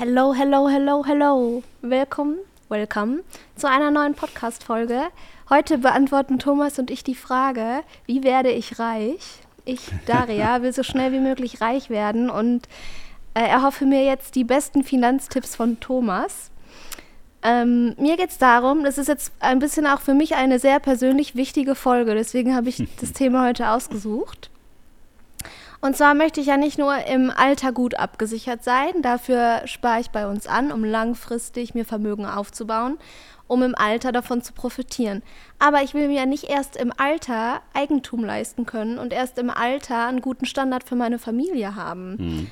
Hello, hello, hello, hello. Willkommen, welcome zu einer neuen Podcast-Folge. Heute beantworten Thomas und ich die Frage, wie werde ich reich? Ich, Daria, will so schnell wie möglich reich werden und äh, erhoffe mir jetzt die besten Finanztipps von Thomas. Ähm, mir geht es darum, das ist jetzt ein bisschen auch für mich eine sehr persönlich wichtige Folge, deswegen habe ich das Thema heute ausgesucht. Und zwar möchte ich ja nicht nur im Alter gut abgesichert sein, dafür spare ich bei uns an, um langfristig mir Vermögen aufzubauen, um im Alter davon zu profitieren. Aber ich will mir ja nicht erst im Alter Eigentum leisten können und erst im Alter einen guten Standard für meine Familie haben. Mhm.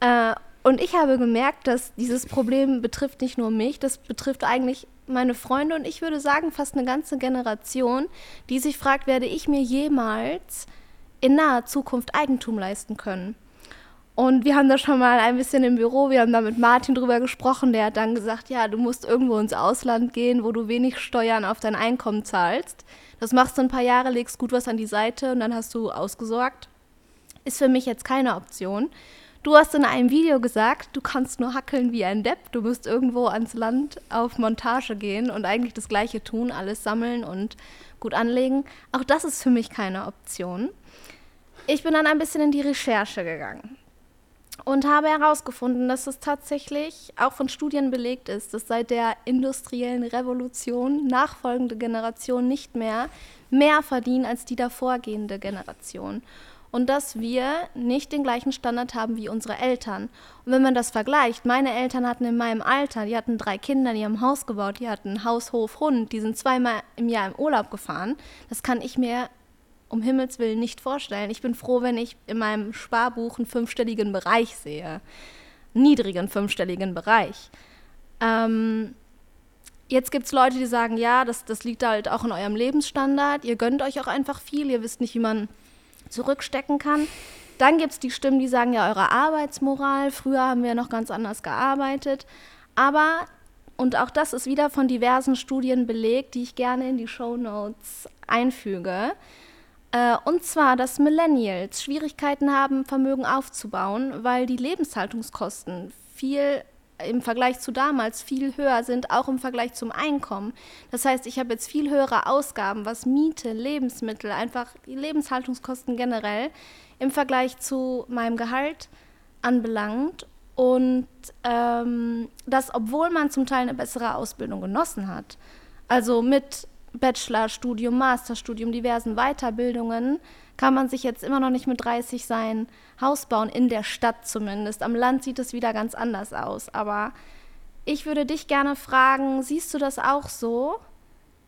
Äh, und ich habe gemerkt, dass dieses Problem betrifft nicht nur mich, das betrifft eigentlich meine Freunde und ich würde sagen fast eine ganze Generation, die sich fragt, werde ich mir jemals in naher Zukunft Eigentum leisten können. Und wir haben da schon mal ein bisschen im Büro, wir haben da mit Martin drüber gesprochen, der hat dann gesagt, ja, du musst irgendwo ins Ausland gehen, wo du wenig Steuern auf dein Einkommen zahlst. Das machst du ein paar Jahre, legst gut was an die Seite und dann hast du ausgesorgt. Ist für mich jetzt keine Option. Du hast in einem Video gesagt, du kannst nur hackeln wie ein Depp. Du musst irgendwo ans Land auf Montage gehen und eigentlich das Gleiche tun, alles sammeln und gut anlegen. Auch das ist für mich keine Option. Ich bin dann ein bisschen in die Recherche gegangen und habe herausgefunden, dass es tatsächlich auch von Studien belegt ist, dass seit der industriellen Revolution nachfolgende Generationen nicht mehr mehr verdienen als die davorgehende Generation. Und dass wir nicht den gleichen Standard haben wie unsere Eltern. Und wenn man das vergleicht, meine Eltern hatten in meinem Alter, die hatten drei Kinder, die haben Haus gebaut, die hatten Haus, Hof, Hund, die sind zweimal im Jahr im Urlaub gefahren. Das kann ich mir um Himmels Willen nicht vorstellen. Ich bin froh, wenn ich in meinem Sparbuch einen fünfstelligen Bereich sehe. Niedrigen fünfstelligen Bereich. Ähm, jetzt gibt es Leute, die sagen, ja, das, das liegt halt auch in eurem Lebensstandard. Ihr gönnt euch auch einfach viel. Ihr wisst nicht, wie man zurückstecken kann. Dann gibt es die Stimmen, die sagen, ja, eure Arbeitsmoral. Früher haben wir noch ganz anders gearbeitet. Aber, und auch das ist wieder von diversen Studien belegt, die ich gerne in die Show Notes einfüge, äh, und zwar, dass Millennials Schwierigkeiten haben, Vermögen aufzubauen, weil die Lebenshaltungskosten viel im Vergleich zu damals viel höher sind, auch im Vergleich zum Einkommen. Das heißt, ich habe jetzt viel höhere Ausgaben, was Miete, Lebensmittel, einfach die Lebenshaltungskosten generell im Vergleich zu meinem Gehalt anbelangt. Und ähm, das, obwohl man zum Teil eine bessere Ausbildung genossen hat. Also mit Bachelorstudium, Masterstudium, diversen Weiterbildungen, kann man sich jetzt immer noch nicht mit 30 sein Haus bauen, in der Stadt zumindest. Am Land sieht es wieder ganz anders aus. Aber ich würde dich gerne fragen, siehst du das auch so?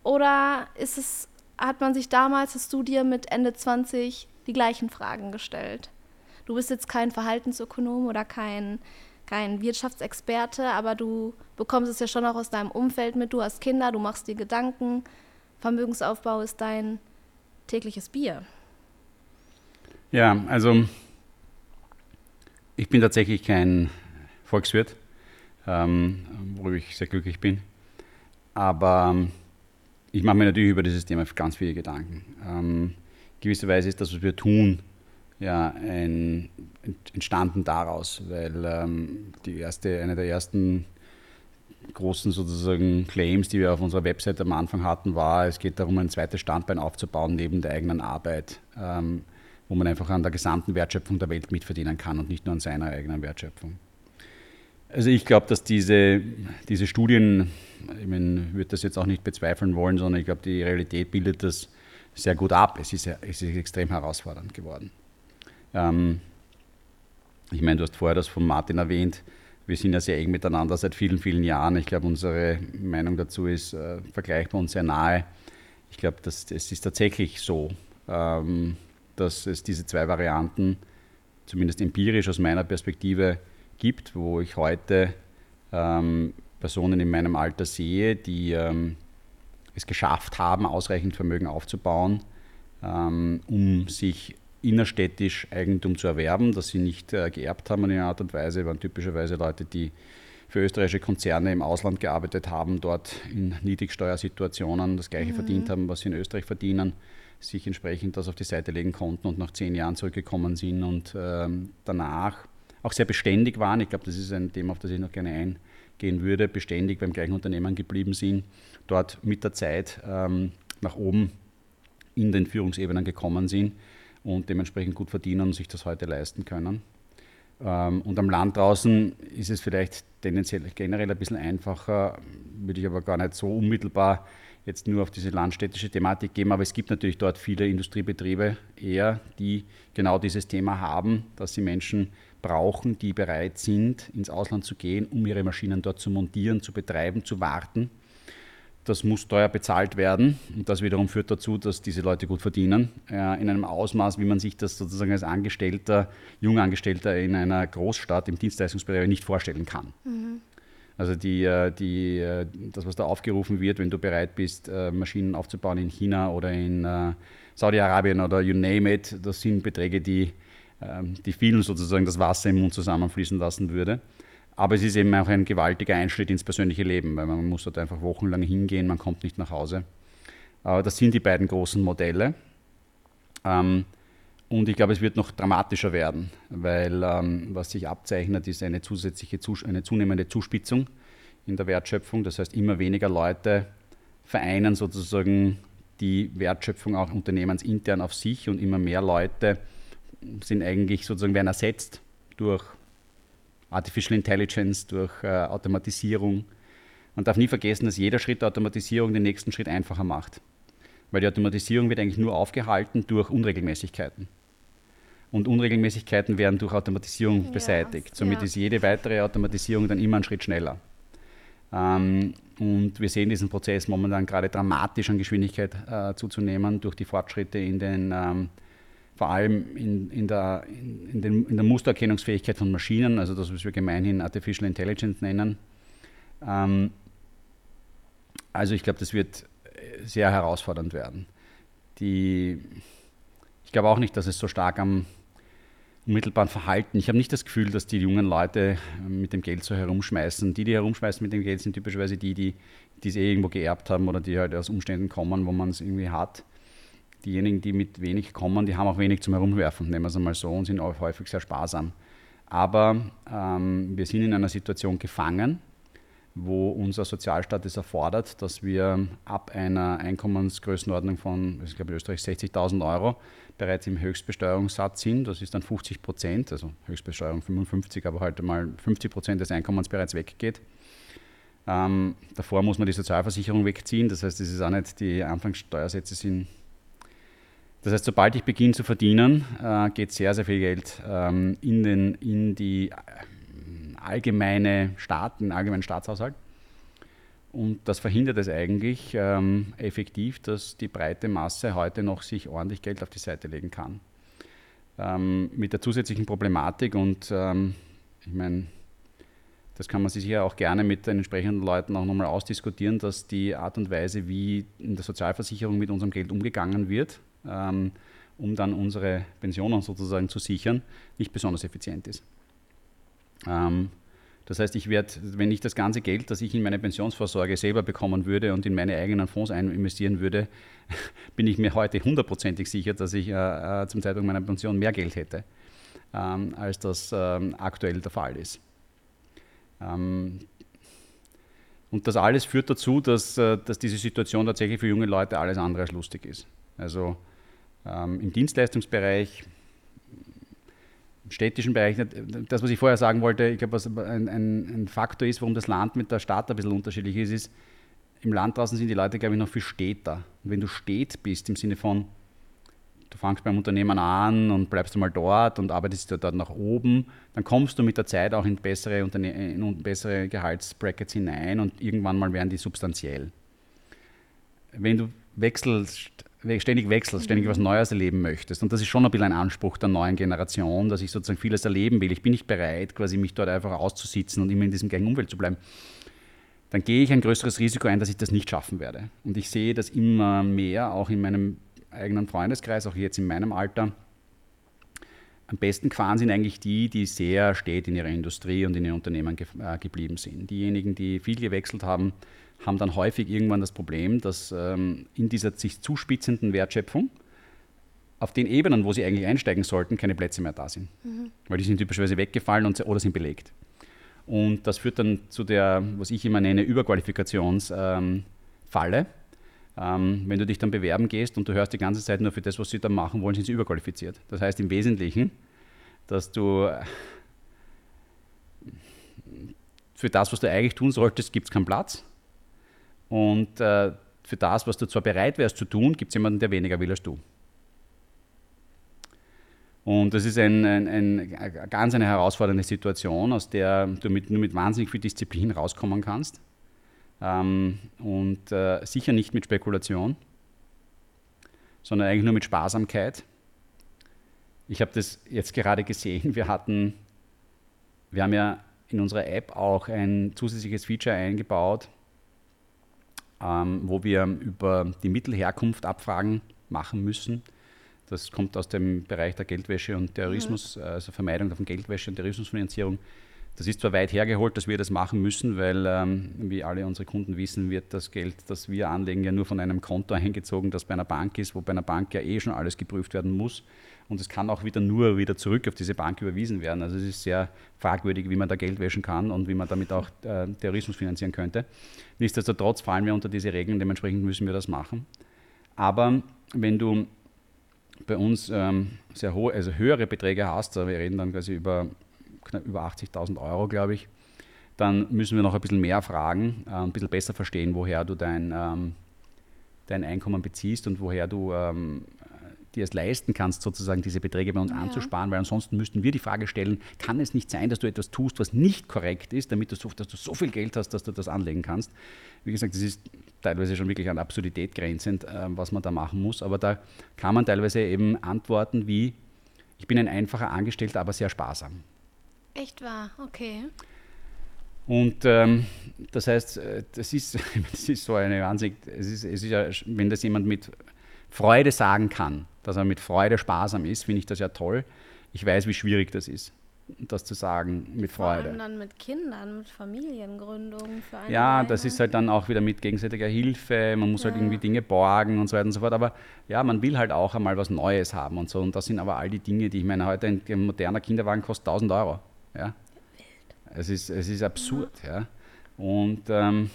Oder ist es, hat man sich damals, hast du dir mit Ende 20 die gleichen Fragen gestellt? Du bist jetzt kein Verhaltensökonom oder kein, kein Wirtschaftsexperte, aber du bekommst es ja schon auch aus deinem Umfeld mit. Du hast Kinder, du machst dir Gedanken. Vermögensaufbau ist dein tägliches Bier. Ja, also ich bin tatsächlich kein Volkswirt, ähm, worüber ich sehr glücklich bin. Aber ähm, ich mache mir natürlich über dieses Thema ganz viele Gedanken. Ähm, gewisserweise ist das, was wir tun, ja, ein, entstanden daraus, weil ähm, die erste, eine der ersten großen sozusagen Claims, die wir auf unserer Website am Anfang hatten, war, es geht darum, ein zweites Standbein aufzubauen neben der eigenen Arbeit, ähm, wo man einfach an der gesamten Wertschöpfung der Welt mitverdienen kann und nicht nur an seiner eigenen Wertschöpfung. Also ich glaube, dass diese, diese Studien, ich meine, würde das jetzt auch nicht bezweifeln wollen, sondern ich glaube, die Realität bildet das sehr gut ab. Es ist, es ist extrem herausfordernd geworden. Ähm, ich meine, du hast vorher das von Martin erwähnt, wir sind ja sehr eng miteinander seit vielen, vielen Jahren. Ich glaube, unsere Meinung dazu ist äh, vergleichbar und sehr nahe. Ich glaube, es ist tatsächlich so, ähm, dass es diese zwei Varianten, zumindest empirisch aus meiner Perspektive, gibt, wo ich heute ähm, Personen in meinem Alter sehe, die ähm, es geschafft haben, ausreichend Vermögen aufzubauen, ähm, um sich innerstädtisch Eigentum zu erwerben, das sie nicht äh, geerbt haben in einer Art und Weise, waren typischerweise Leute, die für österreichische Konzerne im Ausland gearbeitet haben, dort in Niedrigsteuersituationen das gleiche mhm. verdient haben, was sie in Österreich verdienen, sich entsprechend das auf die Seite legen konnten und nach zehn Jahren zurückgekommen sind und ähm, danach auch sehr beständig waren. Ich glaube, das ist ein Thema, auf das ich noch gerne eingehen würde, beständig beim gleichen Unternehmen geblieben sind, dort mit der Zeit ähm, nach oben in den Führungsebenen gekommen sind und dementsprechend gut verdienen und sich das heute leisten können. Ähm, und am Land draußen ist es vielleicht tendenziell generell ein bisschen einfacher, würde ich aber gar nicht so unmittelbar jetzt nur auf diese landstädtische Thematik geben, aber es gibt natürlich dort viele Industriebetriebe eher, die genau dieses Thema haben, dass sie Menschen brauchen, die bereit sind, ins Ausland zu gehen, um ihre Maschinen dort zu montieren, zu betreiben, zu warten das muss teuer bezahlt werden und das wiederum führt dazu, dass diese Leute gut verdienen, äh, in einem Ausmaß, wie man sich das sozusagen als Angestellter, Jungangestellter in einer Großstadt im Dienstleistungsbereich nicht vorstellen kann. Mhm. Also die, äh, die, äh, das, was da aufgerufen wird, wenn du bereit bist, Maschinen aufzubauen in China oder in Saudi-Arabien oder you name it, das sind Beträge, die, ähm, die vielen sozusagen das Wasser im Mund zusammenfließen lassen würde. Aber es ist eben auch ein gewaltiger Einschnitt ins persönliche Leben, weil man muss dort einfach wochenlang hingehen, man kommt nicht nach Hause. Das sind die beiden großen Modelle. Ähm, und ich glaube, es wird noch dramatischer werden, weil ähm, was sich abzeichnet, ist eine zusätzliche, eine zunehmende Zuspitzung in der Wertschöpfung. Das heißt, immer weniger Leute vereinen sozusagen die Wertschöpfung auch unternehmensintern auf sich und immer mehr Leute sind eigentlich sozusagen werden ersetzt durch Artificial Intelligence, durch äh, Automatisierung. Man darf nie vergessen, dass jeder Schritt der Automatisierung den nächsten Schritt einfacher macht. Weil die Automatisierung wird eigentlich nur aufgehalten durch Unregelmäßigkeiten. Und Unregelmäßigkeiten werden durch Automatisierung ja, beseitigt. Somit ja. ist jede weitere Automatisierung dann immer einen Schritt schneller. Ähm, und wir sehen diesen Prozess momentan gerade dramatisch an Geschwindigkeit äh, zuzunehmen durch die Fortschritte in den ähm, vor allem in, in, der, in, den, in, der Mustererkennungsfähigkeit von Maschinen, also das, was wir gemeinhin Artificial Intelligence nennen. Ähm, also ich glaube, das wird sehr herausfordernd werden. Die, ich glaube auch nicht, dass es so stark am unmittelbaren Verhalten, ich habe nicht das Gefühl, dass die jungen Leute mit dem Geld so herumschmeißen. Die, die herumschmeißen mit dem Geld, sind typischerweise die, die, die es eh irgendwo geerbt haben oder die halt aus Umständen kommen, wo man es irgendwie hat diejenigen, die mit wenig kommen, die haben auch wenig zum Herumwerfen, nehmen wir es einmal so, und sind auch häufig sehr sparsam. Aber ähm, wir sind in einer Situation gefangen, wo unser Sozialstaat es erfordert, dass wir ab einer Einkommensgrößenordnung von, ich glaube in Österreich 60.000 Euro bereits im Höchstbesteuerungssatz sind. Das ist dann 50 Prozent, also Höchstbesteuerung 55, aber halt mal 50 Prozent des Einkommens bereits weggeht. Ähm, davor muss man die Sozialversicherung wegziehen, das heißt, das ist auch nicht, die Anfangssteuersätze sind das heißt, sobald ich beginne zu verdienen, äh, geht sehr, sehr viel Geld ähm, in, den, in die äh, allgemeine Staat, den allgemeinen Staatshaushalt. Und das verhindert es eigentlich ähm, effektiv, dass die breite Masse heute noch sich ordentlich Geld auf die Seite legen kann. Ähm, mit der zusätzlichen Problematik und ähm, ich meine, das kann man sich ja auch gerne mit den entsprechenden Leuten auch nochmal ausdiskutieren, dass die Art und Weise, wie in der Sozialversicherung mit unserem Geld umgegangen wird, ähm, um dann unsere Pensionen sozusagen zu sichern, nicht besonders effizient ist. Ähm, das heißt, ich werde, wenn ich das ganze Geld, das ich in meine Pensionsvorsorge selber bekommen würde und in meine eigenen Fonds investieren würde, bin ich mir heute hundertprozentig sicher, dass ich äh, äh, zum Zeitpunkt meiner Pension mehr Geld hätte, ähm, als das ähm, aktuell der Fall ist. Ähm, und das alles führt dazu, dass, äh, dass diese Situation tatsächlich für junge Leute alles andere als lustig ist. Also ähm, Im Dienstleistungsbereich, im städtischen Bereich, das, was ich vorher sagen wollte, ich glaube, was ein, ein, Faktor ist, warum das Land mit der Stadt ein bisschen unterschiedlich ist, ist, im Land draußen sind die Leute, glaube ich, noch viel städter. Und wenn du stät bist, im Sinne von, du fangst beim Unternehmen an und bleibst mal dort und arbeitest dort nach oben, dann kommst du mit der Zeit auch in bessere, Unterne in bessere Gehaltsbrackets hinein und irgendwann mal werden die substanziell. Wenn du wechselst ständig wechselst, ständig was Neues erleben möchtest. Und das ist schon ein bisschen ein Anspruch der neuen Generation, dass ich sozusagen vieles erleben will. Ich bin nicht bereit, quasi mich dort einfach auszusitzen und immer in diesem gleichen Umfeld zu bleiben. Dann gehe ich ein größeres Risiko ein, dass ich das nicht schaffen werde. Und ich sehe das immer mehr, auch in meinem eigenen Freundeskreis, auch jetzt in meinem Alter. Am besten gefahren sind eigentlich die, die sehr stät in ihrer Industrie und in ihren Unternehmen ge äh, geblieben sind. Diejenigen, die viel gewechselt haben, haben dann häufig irgendwann das Problem, dass ähm, in dieser sich zuspitzenden Wertschöpfung auf den Ebenen, wo sie eigentlich einsteigen sollten, keine Plätze mehr da sind. Mhm. Weil die sind typischerweise weggefallen und, oder sind belegt. Und das führt dann zu der, was ich immer nenne, Überqualifikationsfalle. Ähm, ähm, wenn du dich dann bewerben gehst und du hörst die ganze Zeit nur für das, was sie dann machen wollen, sind sie überqualifiziert. Das heißt im Wesentlichen, dass du für das, was du eigentlich tun solltest, gibt es keinen Platz. Und äh, für das, was du zwar bereit wärst zu tun, gibt es jemanden, der weniger will als du. Und das ist ein, ein, ein, ganz eine herausfordernde Situation, aus der du mit, nur mit wahnsinnig viel Disziplin rauskommen kannst. Ähm, und äh, sicher nicht mit Spekulation, sondern eigentlich nur mit Sparsamkeit. Ich habe das jetzt gerade gesehen. Wir hatten, wir haben ja in unserer App auch ein zusätzliches Feature eingebaut, ähm, wo wir über die Mittelherkunft Abfragen machen müssen das kommt aus dem Bereich der Geldwäsche und Terrorismus, mhm. also Vermeidung von Geldwäsche und Terrorismusfinanzierung. Das ist zwar weit hergeholt, dass wir das machen müssen, weil, ähm, wie alle unsere Kunden wissen, wird das Geld, das wir anlegen, ja nur von einem Konto eingezogen, das bei einer Bank ist, wo bei einer Bank ja eh schon alles geprüft werden muss. Und es kann auch wieder nur wieder zurück auf diese Bank überwiesen werden. Also es ist sehr fragwürdig, wie man da Geld wäschen kann und wie man damit auch äh, Terrorismus finanzieren könnte. Nichtsdestotrotz fallen wir unter diese Regeln, dementsprechend müssen wir das machen. Aber wenn du bei uns ähm, sehr hohe, also höhere Beträge hast, wir reden dann quasi über knapp über 80.000 Euro, glaube ich, dann müssen wir noch ein bisschen mehr fragen, äh, ein bisschen besser verstehen, woher du dein, ähm, dein Einkommen beziehst und woher du ähm, dir es leisten kannst, sozusagen diese Beträge bei uns ja. anzusparen, weil ansonsten müssten wir die Frage stellen, kann es nicht sein, dass du etwas tust, was nicht korrekt ist, damit du so, dass du so viel Geld hast, dass du das anlegen kannst. Wie gesagt, das ist teilweise schon wirklich an Absurdität grenzend, äh, was man da machen muss, aber da kann man teilweise eben antworten wie, ich bin ein einfacher Angestellter, aber sehr sparsam. Echt wahr, okay. Und ähm, das heißt, äh, das ist, das ist so eine Ansicht, es ist, es ist ja, wenn das jemand mit Freude sagen kann, dass er mit Freude sparsam ist, finde ich das ja toll. Ich weiß, wie schwierig das ist, das zu sagen mit Freude. Vor allem dann mit Kindern, mit Familiengründung. Für eine ja, das ist halt dann auch wieder mit gegenseitiger Hilfe. Man muss halt ja. halt irgendwie Dinge borgen und so weiter und so fort. Aber ja, man will halt auch einmal was Neues haben und so. Und das sind aber all die Dinge, die ich meine, heute ein moderner Kinderwagen kostet 1000 Euro. Ja? Es, ist, es ist absurd. Ja. Und ähm,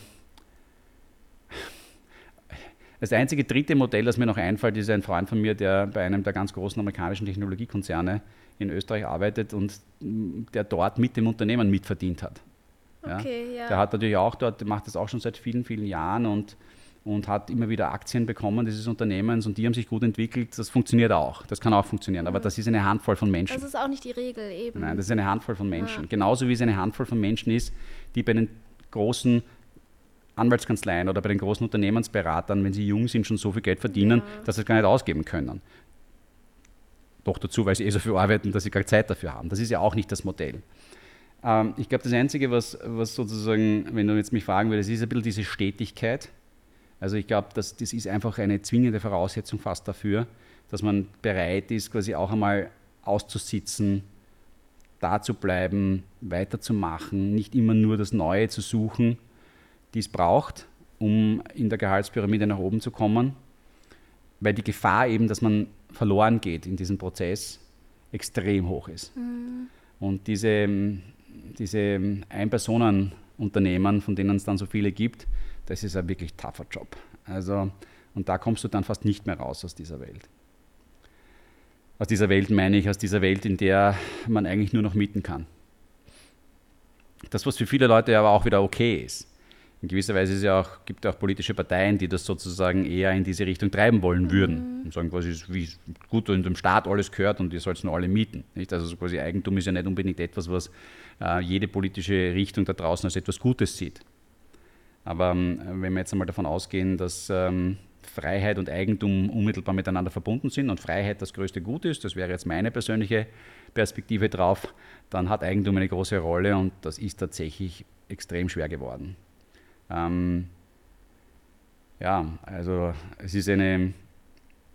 das einzige dritte Modell, das mir noch einfällt, ist ein Freund von mir, der bei einem der ganz großen amerikanischen Technologiekonzerne in Österreich arbeitet und der dort mit dem Unternehmen mitverdient hat. Ja? Okay, ja. Der hat natürlich auch dort, macht das auch schon seit vielen, vielen Jahren und, und hat immer wieder Aktien bekommen dieses Unternehmens und die haben sich gut entwickelt. Das funktioniert auch. Das kann auch funktionieren, aber mhm. das ist eine Handvoll von Menschen. Das ist auch nicht die Regel eben. Nein, das ist eine Handvoll von Menschen. Ja. Genauso wie es eine Handvoll von Menschen ist, die bei den großen Anwaltskanzleien oder bei den großen Unternehmensberatern, wenn sie jung sind, schon so viel Geld verdienen, ja. dass sie es gar nicht ausgeben können. Doch dazu, weil sie eh so viel arbeiten, dass sie gar Zeit dafür haben. Das ist ja auch nicht das Modell. Ähm, ich glaube, das Einzige, was, was sozusagen, wenn du jetzt mich fragen würdest, ist ein bisschen diese Stetigkeit. Also ich glaube, das, das ist einfach eine zwingende Voraussetzung fast dafür, dass man bereit ist, quasi auch einmal auszusitzen, da zu bleiben, weiterzumachen, nicht immer nur das Neue zu suchen, die es braucht, um in der Gehaltspyramide nach oben zu kommen, weil die Gefahr eben, dass man verloren geht in diesem Prozess, extrem hoch ist. Mhm. Und diese, diese Ein-Personen-Unternehmen, von denen es dann so viele gibt, das ist ein wirklich tougher Job. Also, und da kommst du dann fast nicht mehr raus aus dieser Welt. Aus dieser Welt meine ich, aus dieser Welt, in der man eigentlich nur noch mieten kann. Das, was für viele Leute aber auch wieder okay ist in gewisser Weise ja auch, gibt es auch politische Parteien, die das sozusagen eher in diese Richtung treiben wollen würden. Mhm. Und sagen quasi, wie gut in dem Staat alles gehört und ihr sollt es nur alle mieten. Nicht? Also so quasi Eigentum ist ja nicht unbedingt etwas, was äh, jede politische Richtung da draußen als etwas Gutes sieht. Aber ähm, wenn wir jetzt einmal davon ausgehen, dass ähm, Freiheit und Eigentum unmittelbar miteinander verbunden sind und Freiheit das größte Gut ist, das wäre jetzt meine persönliche Perspektive drauf, dann hat Eigentum eine große Rolle und das ist tatsächlich extrem schwer geworden. Ähm, ja, also es ist eine,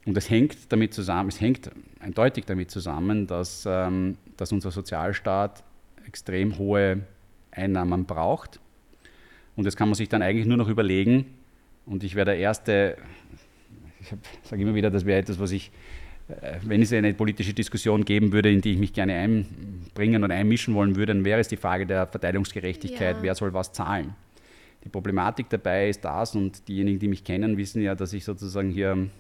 und es hängt damit zusammen, es hängt eindeutig damit zusammen, dass, ähm, dass unser Sozialstaat extrem hohe Einnahmen braucht. Und das kann man sich dann eigentlich nur noch überlegen. Und ich wäre der Erste, ich sage immer wieder, das wäre etwas, was ich äh, wenn es eine politische Diskussion geben würde, in die ich mich gerne einbringen oder einmischen wollen würde, dann wäre es die Frage der Verteilungsgerechtigkeit, ja. wer soll was zahlen. Die Problematik dabei ist das, und diejenigen, die mich kennen, wissen ja, dass ich sozusagen hier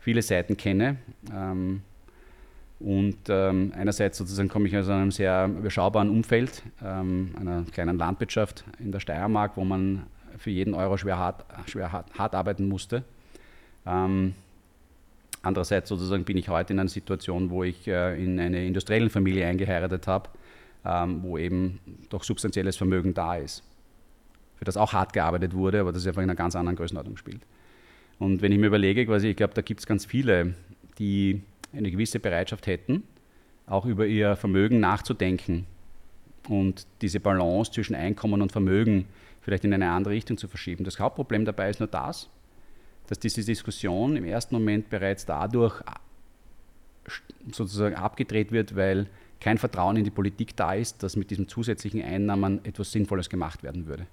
viele Seiten kenne. Ähm, und ähm, einerseits sozusagen komme ich aus einem sehr überschaubaren Umfeld, ähm, einer kleinen Landwirtschaft in der Steiermark, wo man für jeden Euro schwer hart, schwer hart, hart arbeiten musste. Ähm, andererseits sozusagen bin ich heute in einer Situation, wo ich äh, in eine industrielle Familie eingeheiratet habe, ähm, wo eben doch substanzielles Vermögen da ist, für das auch hart gearbeitet wurde, aber das einfach in einer ganz anderen Größenordnung spielt. Und wenn ich mir überlege, quasi, ich glaube, da gibt es ganz viele, die eine gewisse Bereitschaft hätten, auch über ihr Vermögen nachzudenken und diese Balance zwischen Einkommen und Vermögen vielleicht in eine andere Richtung zu verschieben. Das Hauptproblem dabei ist nur das, dass diese Diskussion im ersten Moment bereits dadurch sozusagen abgedreht wird, weil kein Vertrauen in die Politik da ist, dass mit diesen zusätzlichen Einnahmen etwas Sinnvolles gemacht werden würde.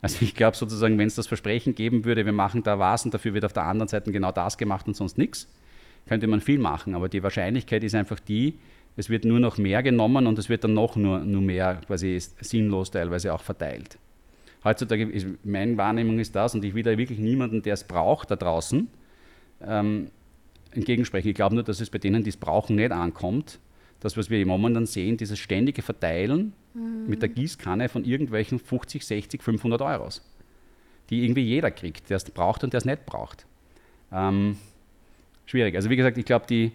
Also ich glaube sozusagen, wenn es das Versprechen geben würde, wir machen da was und dafür wird auf der anderen Seite genau das gemacht und sonst nichts, könnte man viel machen. Aber die Wahrscheinlichkeit ist einfach die, es wird nur noch mehr genommen und es wird dann noch nur, nur mehr quasi sinnlos teilweise auch verteilt. Heutzutage, ist, meine Wahrnehmung ist das, und ich will da wirklich niemanden, der es braucht, da draußen, ähm, entgegensprechen. Ich glaube nur, dass es bei denen, die es brauchen, nicht ankommt. Das, was wir momentan sehen, dieses ständige Verteilen mhm. mit der Gießkanne von irgendwelchen 50, 60, 500 Euros, die irgendwie jeder kriegt, der es braucht und der es nicht braucht. Ähm, schwierig. Also wie gesagt, ich glaube,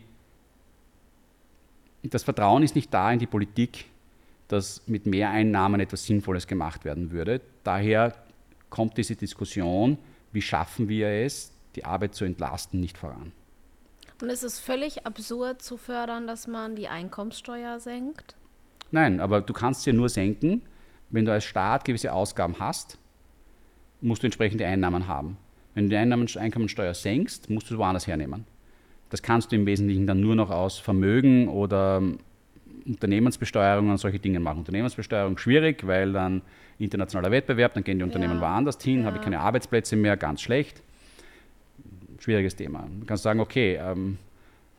das Vertrauen ist nicht da in die Politik, dass mit Mehreinnahmen etwas Sinnvolles gemacht werden würde. Daher kommt diese Diskussion, wie schaffen wir es, die Arbeit zu entlasten, nicht voran. Und ist es völlig absurd zu fördern, dass man die Einkommenssteuer senkt? Nein, aber du kannst sie nur senken, wenn du als Staat gewisse Ausgaben hast, musst du entsprechende Einnahmen haben. Wenn du die Einkommenssteuer senkst, musst du es woanders hernehmen. Das kannst du im Wesentlichen dann nur noch aus Vermögen oder Unternehmensbesteuerung und solche Dinge machen. Unternehmensbesteuerung schwierig, weil dann internationaler Wettbewerb, dann gehen die Unternehmen ja. woanders hin, ja. habe ich keine Arbeitsplätze mehr, ganz schlecht. Schwieriges Thema. Du kannst sagen, okay, ähm,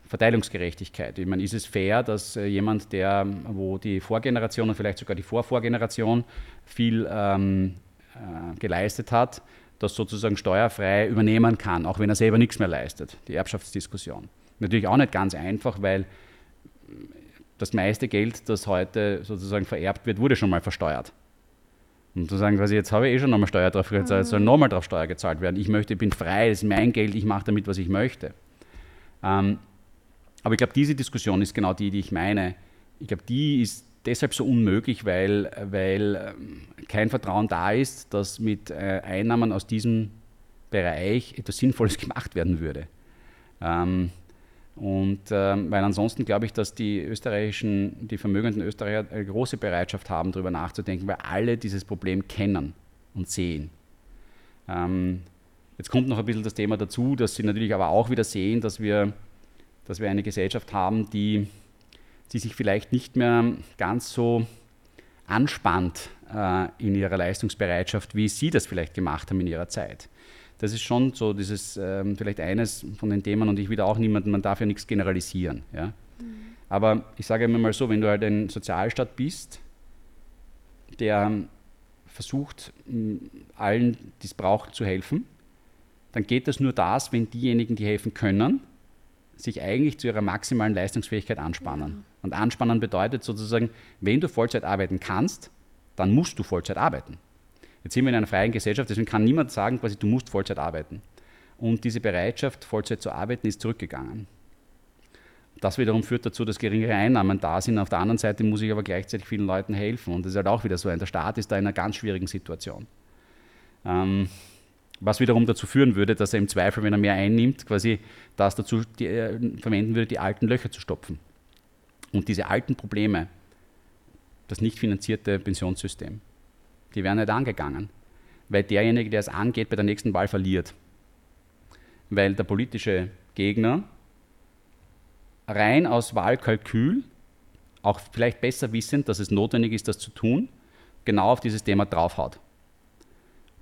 Verteilungsgerechtigkeit. Ich meine, ist es fair, dass äh, jemand, der, wo die Vorgeneration und vielleicht sogar die Vorvorgeneration viel ähm, äh, geleistet hat, das sozusagen steuerfrei übernehmen kann, auch wenn er selber nichts mehr leistet, die Erbschaftsdiskussion. Natürlich auch nicht ganz einfach, weil das meiste Geld, das heute sozusagen vererbt wird, wurde schon mal versteuert. Und zu sagen, quasi, jetzt habe ich eh schon nochmal Steuer drauf gezahlt, jetzt soll nochmal drauf Steuer gezahlt werden. Ich möchte, ich bin frei, das ist mein Geld, ich mache damit, was ich möchte. Ähm, aber ich glaube, diese Diskussion ist genau die, die ich meine. Ich glaube, die ist deshalb so unmöglich, weil, weil ähm, kein Vertrauen da ist, dass mit äh, Einnahmen aus diesem Bereich etwas Sinnvolles gemacht werden würde. Ähm, und ähm, weil ansonsten glaube ich, dass die österreichischen, die vermögenden Österreicher eine große Bereitschaft haben, darüber nachzudenken, weil alle dieses Problem kennen und sehen. Jetzt kommt noch ein bisschen das Thema dazu, dass sie natürlich aber auch wieder sehen, dass wir, dass wir eine Gesellschaft haben, die die sich vielleicht nicht mehr ganz so anspannt äh, in ihrer Leistungsbereitschaft, wie Sie das vielleicht gemacht haben in Ihrer Zeit. Das ist schon so dieses, ähm, vielleicht eines von den Themen, und ich will auch niemanden, man darf ja nichts generalisieren. Ja? Mhm. Aber ich sage immer mal so, wenn du halt ein Sozialstaat bist, der versucht, allen, die es braucht, zu helfen, dann geht das nur das, wenn diejenigen, die helfen können, sich eigentlich zu ihrer maximalen Leistungsfähigkeit anspannen. Und anspannen bedeutet sozusagen, wenn du Vollzeit arbeiten kannst, dann musst du Vollzeit arbeiten. Jetzt sind wir in einer freien Gesellschaft, deswegen kann niemand sagen, quasi, du musst Vollzeit arbeiten. Und diese Bereitschaft, Vollzeit zu arbeiten, ist zurückgegangen. Das wiederum führt dazu, dass geringere Einnahmen da sind. Auf der anderen Seite muss ich aber gleichzeitig vielen Leuten helfen. Und das ist halt auch wieder so. Der Staat ist da in einer ganz schwierigen Situation. Ähm, was wiederum dazu führen würde, dass er im Zweifel, wenn er mehr einnimmt, quasi das dazu die, äh, verwenden würde, die alten Löcher zu stopfen. Und diese alten Probleme, das nicht finanzierte Pensionssystem, die werden nicht angegangen, weil derjenige, der es angeht, bei der nächsten Wahl verliert. Weil der politische Gegner rein aus Wahlkalkül, auch vielleicht besser wissend, dass es notwendig ist, das zu tun, genau auf dieses Thema draufhaut.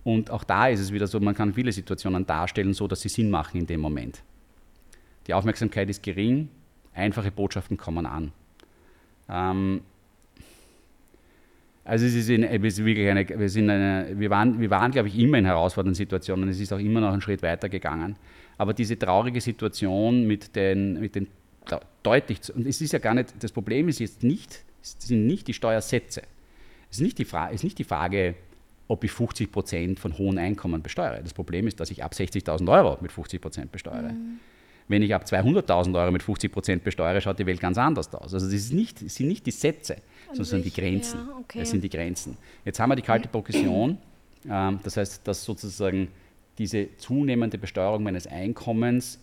Und auch da ist es wieder so, man kann viele Situationen darstellen, so dass sie Sinn machen in dem Moment. Die Aufmerksamkeit ist gering, einfache Botschaften kommen an. Ähm, also es ist, in, es ist wirklich eine, wir, sind eine, wir waren, wir waren, glaube ich, immer in herausfordernden Situationen. Es ist auch immer noch einen Schritt weiter gegangen. Aber diese traurige Situation mit den, mit den deutlich, und es ist ja gar nicht, das Problem ist jetzt nicht, sind nicht die Steuersätze. Es ist nicht die, Fra ist nicht die Frage, ob ich 50 Prozent von hohen Einkommen besteuere. Das Problem ist, dass ich ab 60.000 Euro mit 50 Prozent besteuere. Mhm. Wenn ich ab 200.000 Euro mit 50 Prozent besteuere, schaut die Welt ganz anders aus. Also das nicht, das sind nicht die Sätze, sondern sind die Grenzen. Ja, okay. Das sind die Grenzen. Jetzt haben wir die kalte Progression. Ähm, das heißt, dass sozusagen diese zunehmende Besteuerung meines Einkommens,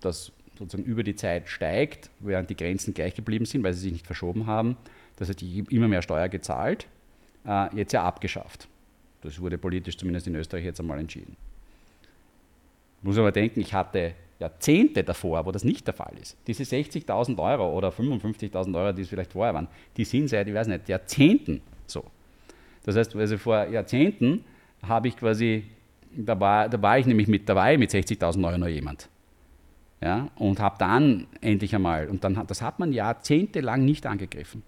das sozusagen über die Zeit steigt, während die Grenzen gleich geblieben sind, weil sie sich nicht verschoben haben. Das heißt, ich habe immer mehr Steuer gezahlt, äh, jetzt ja abgeschafft. Das wurde politisch zumindest in Österreich jetzt einmal entschieden. Ich muss aber denken, ich hatte Jahrzehnte davor, wo das nicht der Fall ist. Diese 60.000 Euro oder 55.000 Euro, die es vielleicht vorher waren, die sind seit, ich weiß nicht, Jahrzehnten so. Das heißt, also vor Jahrzehnten habe ich quasi, da war, da war ich nämlich mit dabei mit 60.000 Euro noch jemand. Ja, und habe dann endlich einmal, und dann, das hat man jahrzehntelang nicht angegriffen.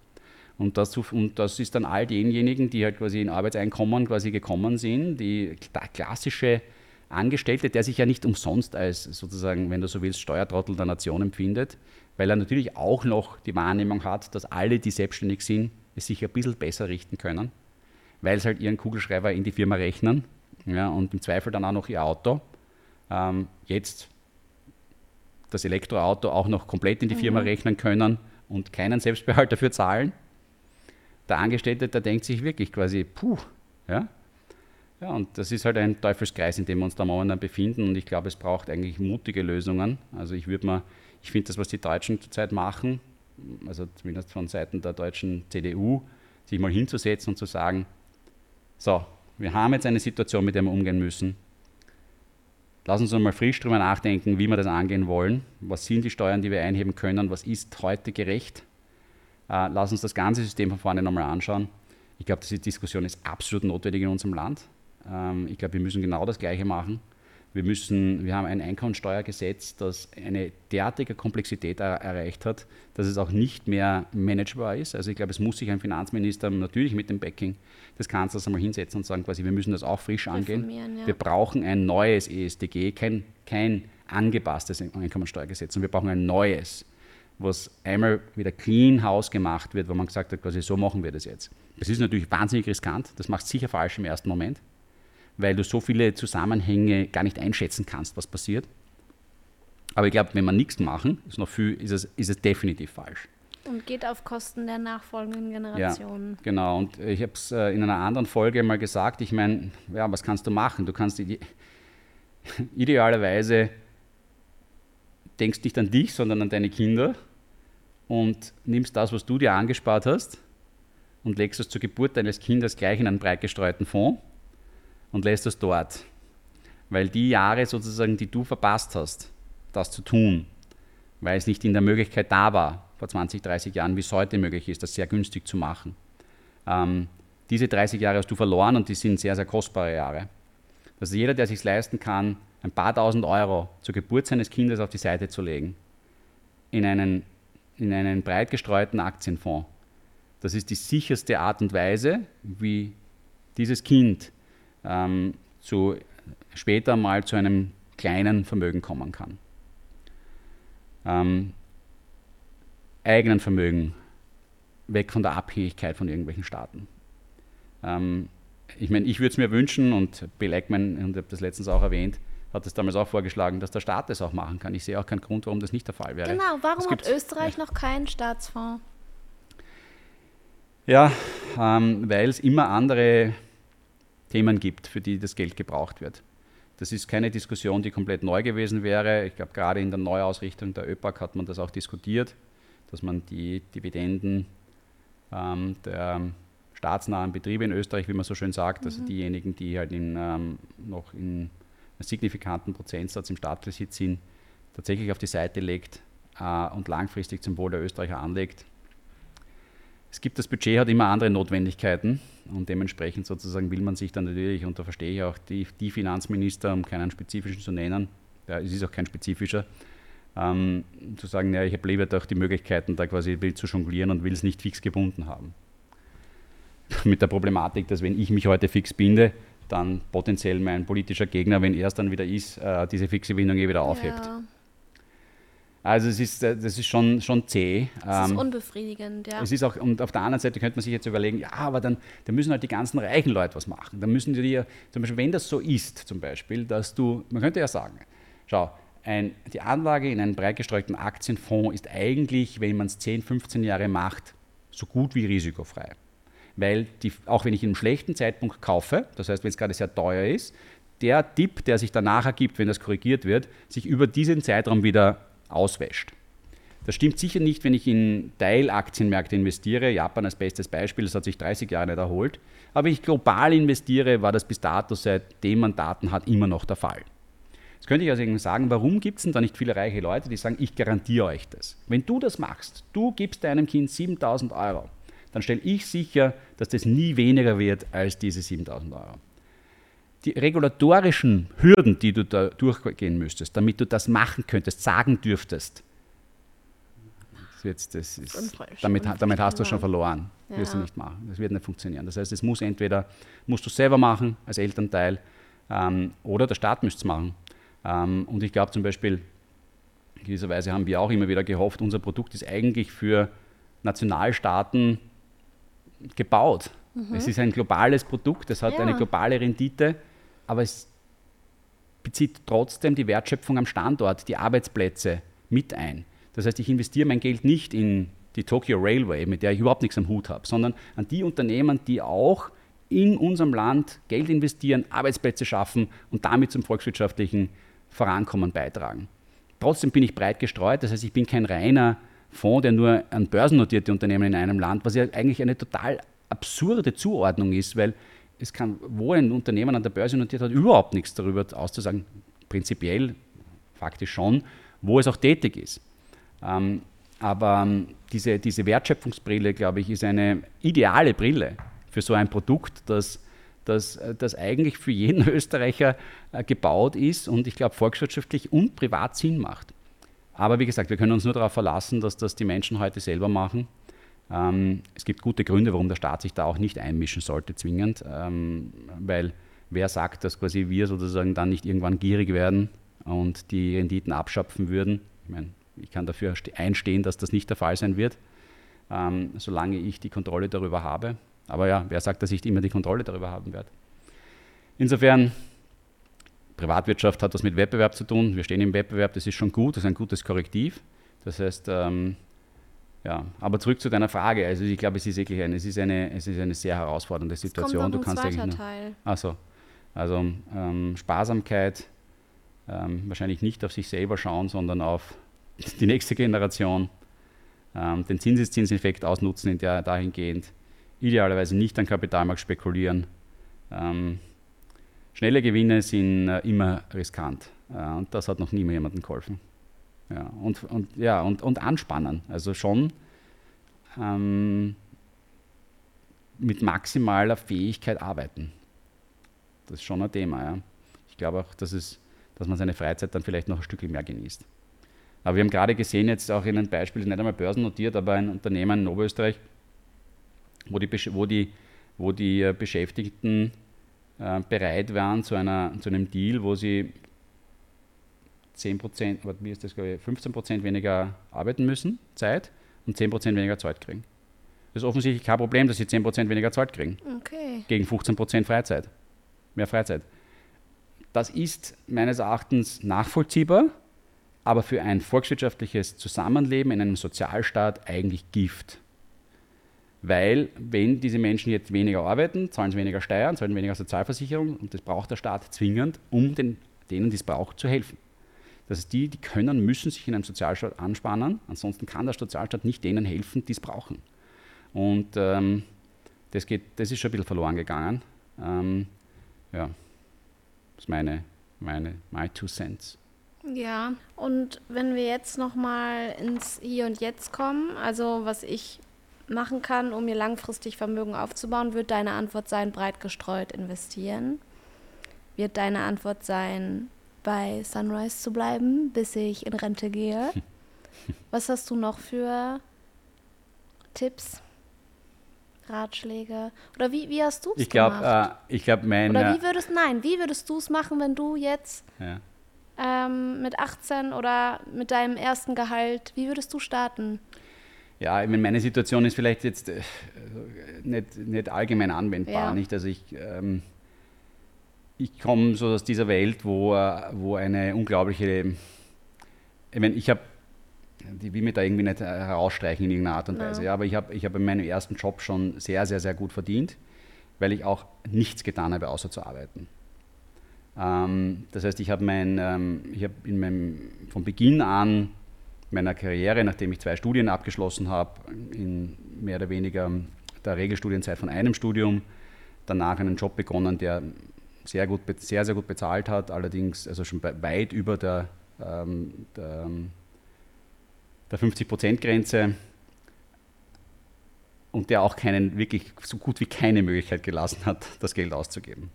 Und das, und das ist dann all denjenigen, die halt quasi in Arbeitseinkommen quasi gekommen sind, die klassische Angestellte, der sich ja nicht umsonst als sozusagen, wenn du so willst, Steuertrottel der Nation empfindet, weil er natürlich auch noch die Wahrnehmung hat, dass alle, die selbstständig sind, es sich ein bisschen besser richten können, weil sie halt ihren Kugelschreiber in die Firma rechnen ja, und im Zweifel dann auch noch ihr Auto. Ähm, jetzt das Elektroauto auch noch komplett in die Firma mhm. rechnen können und keinen Selbstbehalt dafür zahlen. Der Angestellte, der denkt sich wirklich quasi, puh, ja, ja, und das ist halt ein Teufelskreis, in dem wir uns da momentan befinden. Und ich glaube, es braucht eigentlich mutige Lösungen. Also ich würde mal, ich finde das, was die Deutschen zurzeit machen, also zumindest von Seiten der deutschen CDU, sich mal hinzusetzen und zu sagen, so, wir haben jetzt eine Situation, mit der wir umgehen müssen. Lass uns mal frisch drüber nachdenken, wie wir das angehen wollen. Was sind die Steuern, die wir einheben können? Was ist heute gerecht? Äh, lass uns das ganze System von vorne nochmal anschauen. Ich glaube, diese Diskussion ist absolut notwendig in unserem Land. Ähm, ich glaube, wir müssen genau das Gleiche machen. Wir, müssen, wir haben ein Einkommensteuergesetz, das eine derartige Komplexität er erreicht hat, dass es auch nicht mehr managebar ist. Also ich glaube, es muss sich ein Finanzminister natürlich mit dem Backing des Kanzlers einmal hinsetzen und sagen, quasi, wir müssen das auch frisch angehen. Ja. Wir brauchen ein neues ESDG, kein, kein angepasstes Einkommensteuergesetz, sondern wir brauchen ein neues, was einmal wieder clean House gemacht wird, wo man gesagt hat, quasi so machen wir das jetzt. Das ist natürlich wahnsinnig riskant, das macht sicher falsch im ersten Moment weil du so viele Zusammenhänge gar nicht einschätzen kannst, was passiert. Aber ich glaube, wenn wir nichts machen, ist, noch viel, ist, es, ist es definitiv falsch. Und geht auf Kosten der nachfolgenden Generationen. Ja, genau. Und ich habe es äh, in einer anderen Folge mal gesagt, ich meine, ja, was kannst du machen? Du kannst ide idealerweise denkst nicht an dich, sondern an deine Kinder und nimmst das, was du dir angespart hast und legst es zur Geburt deines Kindes gleich in einen breit gestreuten Fonds und lässt es dort. Weil die Jahre sozusagen, die du verpasst hast, das zu tun, weil es nicht in der Möglichkeit da war, vor 20, 30 Jahren, wie es heute möglich ist, das sehr günstig zu machen. Ähm, diese 30 Jahre hast du verloren und die sind sehr, sehr kostbare Jahre. Also jeder, der sich leisten kann, ein paar tausend Euro zur Geburt seines Kindes auf die Seite zu legen, in einen, in einen breit gestreuten Aktienfonds, das ist die sicherste Art und Weise, wie dieses Kind ähm, zu, später mal zu einem kleinen Vermögen kommen kann. Ähm, eigenen Vermögen, weg von der Abhängigkeit von irgendwelchen Staaten. Ähm, ich meine, ich würde es mir wünschen, und Bill Eckman, und ich habe das letztens auch erwähnt, hat es damals auch vorgeschlagen, dass der Staat das auch machen kann. Ich sehe auch keinen Grund, warum das nicht der Fall wäre. Genau, warum hat Österreich ja. noch keinen Staatsfonds? Ja, ähm, weil es immer andere Themen gibt, für die das Geld gebraucht wird. Das ist keine Diskussion, die komplett neu gewesen wäre. Ich glaube, gerade in der Neuausrichtung der ÖPAC hat man das auch diskutiert, dass man die Dividenden ähm, der staatsnahen Betriebe in Österreich, wie man so schön sagt, also mhm. also diejenigen, die halt in, ähm, noch in einem signifikanten Prozentsatz im Staatsbesitz sind, tatsächlich auf die Seite legt äh, und langfristig zum Wohl der Österreicher anlegt. Es gibt das Budget, hat immer andere Notwendigkeiten und dementsprechend sozusagen will man sich dann natürlich, und da verstehe ich auch die, die Finanzminister, um keinen spezifischen zu nennen, ja, es ist auch kein spezifischer, ähm, zu sagen, ja, ich habe lieber doch die Möglichkeiten, da quasi zu jonglieren und will es nicht fix gebunden haben. Mit der Problematik, dass wenn ich mich heute fix binde, dann potenziell mein politischer Gegner, wenn er es dann wieder ist, äh, diese fixe Bindung eh wieder aufhebt. Ja. Also es ist, äh, das ist schon, schon zäh. Das ist ähm, unbefriedigend, ja. Es ist auch, und auf der anderen Seite könnte man sich jetzt überlegen, ja, aber dann, dann müssen halt die ganzen reichen Leute was machen. Dann müssen die dir, zum Beispiel, wenn das so ist, zum Beispiel, dass du, man könnte ja sagen, schau, ein, die Anlage in einen breit gestreuten Aktienfonds ist eigentlich, wenn man es 10, 15 Jahre macht, so gut wie risikofrei. Weil die, auch wenn ich in einem schlechten Zeitpunkt kaufe, das heißt, wenn es gerade sehr teuer ist, der Tipp, der sich danach ergibt, wenn das korrigiert wird, sich über diesen Zeitraum wieder auswäscht. Das stimmt sicher nicht, wenn ich in Teilaktienmärkte investiere. Japan als bestes Beispiel, das hat sich 30 Jahre nicht erholt. Aber wenn ich global investiere, war das bis dato, seitdem man Daten hat, immer noch der Fall. Jetzt könnte ich also sagen, warum gibt es denn da nicht viele reiche Leute, die sagen, ich garantiere euch das. Wenn du das machst, du gibst deinem Kind 7000 Euro, dann stelle ich sicher, dass das nie weniger wird als diese 7000 Euro die regulatorischen Hürden, die du da durchgehen müsstest, damit du das machen könntest, sagen dürftest, das das ist, damit, damit hast du schon verloren. Ja. Wirst du nicht machen. Das wird nicht funktionieren. Das heißt, es muss entweder musst du selber machen als Elternteil ähm, oder der Staat müsste es machen. Ähm, und ich glaube zum Beispiel, in gewisser Weise haben wir auch immer wieder gehofft, unser Produkt ist eigentlich für Nationalstaaten gebaut. Mhm. Es ist ein globales Produkt, es hat ja. eine globale Rendite aber es bezieht trotzdem die Wertschöpfung am Standort, die Arbeitsplätze mit ein. Das heißt, ich investiere mein Geld nicht in die Tokyo Railway, mit der ich überhaupt nichts am Hut habe, sondern an die Unternehmen, die auch in unserem Land Geld investieren, Arbeitsplätze schaffen und damit zum volkswirtschaftlichen Vorankommen beitragen. Trotzdem bin ich breit gestreut, das heißt, ich bin kein reiner Fonds, der nur an börsennotierte Unternehmen in einem Land, was ja eigentlich eine total absurde Zuordnung ist, weil es kann, wo ein Unternehmen an der Börse notiert hat, überhaupt nichts darüber auszusagen, prinzipiell, faktisch schon, wo es auch tätig ist. Ähm, aber ähm, diese, diese Wertschöpfungsbrille, glaube ich, ist eine ideale Brille für so ein Produkt, das, das, das eigentlich für jeden Österreicher äh, gebaut ist und ich glaube volkswirtschaftlich und privat Sinn macht. Aber wie gesagt, wir können uns nur darauf verlassen, dass das die Menschen heute selber machen es gibt gute Gründe, warum der Staat sich da auch nicht einmischen sollte, zwingend, ähm, weil wer sagt, dass quasi wir sozusagen dann nicht irgendwann gierig werden und die Renditen abschöpfen würden? Ich meine, ich kann dafür einstehen, dass das nicht der Fall sein wird, ähm, solange ich die Kontrolle darüber habe. Aber ja, wer sagt, dass ich immer die Kontrolle darüber haben werde? Insofern, Privatwirtschaft hat das mit Wettbewerb zu tun. Wir stehen im Wettbewerb, das ist schon gut, das ist ein gutes Korrektiv. Das heißt, ähm, ja, aber zurück zu deiner Frage. Also ich glaube, es ist wirklich eine, es ist eine, es ist eine sehr herausfordernde Situation. du kannst eigentlich Teil. Achso, also ähm, Sparsamkeit, ähm, wahrscheinlich nicht auf sich selber schauen, sondern auf die nächste Generation, ähm, den Zinseszinseffekt ausnutzen in der, dahingehend, idealerweise nicht am Kapitalmarkt spekulieren. Ähm, schnelle Gewinne sind äh, immer riskant äh, und das hat noch nie mehr jemandem geholfen. Ja, und, und, ja, und, und anspannen. Also schon ähm, mit maximaler Fähigkeit arbeiten. Das ist schon ein Thema. Ja. Ich glaube auch, dass, es, dass man seine Freizeit dann vielleicht noch ein Stückchen mehr genießt. Aber wir haben gerade gesehen, jetzt auch in einem Beispiel, nicht einmal börsennotiert, aber ein Unternehmen in Oberösterreich, wo die, wo die, wo die äh, Beschäftigten äh, bereit waren zu, einer, zu einem Deal, wo sie 10 Prozent, wie ist das, glaube ich, 15 Prozent weniger arbeiten müssen, Zeit, und 10 Prozent weniger Zeit kriegen. Das ist offensichtlich kein Problem, dass sie 10 Prozent weniger Zeit kriegen. Okay. Gegen 15 Prozent Freizeit. Mehr Freizeit. Das ist meines Erachtens nachvollziehbar, aber für ein volkswirtschaftliches Zusammenleben in einem Sozialstaat eigentlich Gift. Weil, wenn diese Menschen jetzt weniger arbeiten, zahlen sie weniger Steuern, zahlen weniger Sozialversicherung und das braucht der Staat zwingend, um den, denen, die es braucht, zu helfen. Das heißt, die, die können, müssen sich in einem Sozialstaat anspannen, ansonsten kann der Sozialstaat nicht denen helfen, die es brauchen. Und ähm, das, geht, das ist schon ein bisschen verloren gegangen. Ähm, ja, das ist meine, meine, my two cents. Ja, und wenn wir jetzt nochmal ins Hier und Jetzt kommen, also was ich machen kann, um mir langfristig Vermögen aufzubauen, wird deine Antwort sein, breit gestreut investieren? Wird deine Antwort sein, bei Sunrise zu bleiben, bis ich in Rente gehe. Was hast du noch für Tipps, Ratschläge? Oder wie, wie hast du es Ich glaube, gemacht? äh, ich glaube, mein. Oder äh, wie würdest nein, wie würdest du es machen, wenn du jetzt ja. ähm, mit 18 oder mit deinem ersten Gehalt, wie würdest du starten? Ja, ich meine, meine Situation ist vielleicht jetzt äh, nicht, nicht allgemein anwendbar. Ja. Nicht? Also ich, ähm, ich komme so aus dieser Welt, wo, äh, wo eine unglaubliche, ich meine, ich habe, die will mich da irgendwie nicht herausstreichen in irgendeiner Art und. Weise, ja, aber ich habe ich hab in meinem ersten Job schon sehr, sehr, sehr gut verdient, weil ich auch nichts getan habe, außer zu arbeiten. Ähm, das heißt, ich habe mein, ähm, ich habe in meinem, von Beginn an meiner Karriere, nachdem ich zwei Studien abgeschlossen habe, in mehr oder weniger der Regelstudienzeit von einem Studium, danach einen Job begonnen, der sehr, gut, sehr, sehr gut bezahlt hat, allerdings also schon weit über der, ähm, der, ähm, der 50-Prozent-Grenze und der auch keinen, wirklich so gut wie keine Möglichkeit gelassen hat, das Geld auszugeben.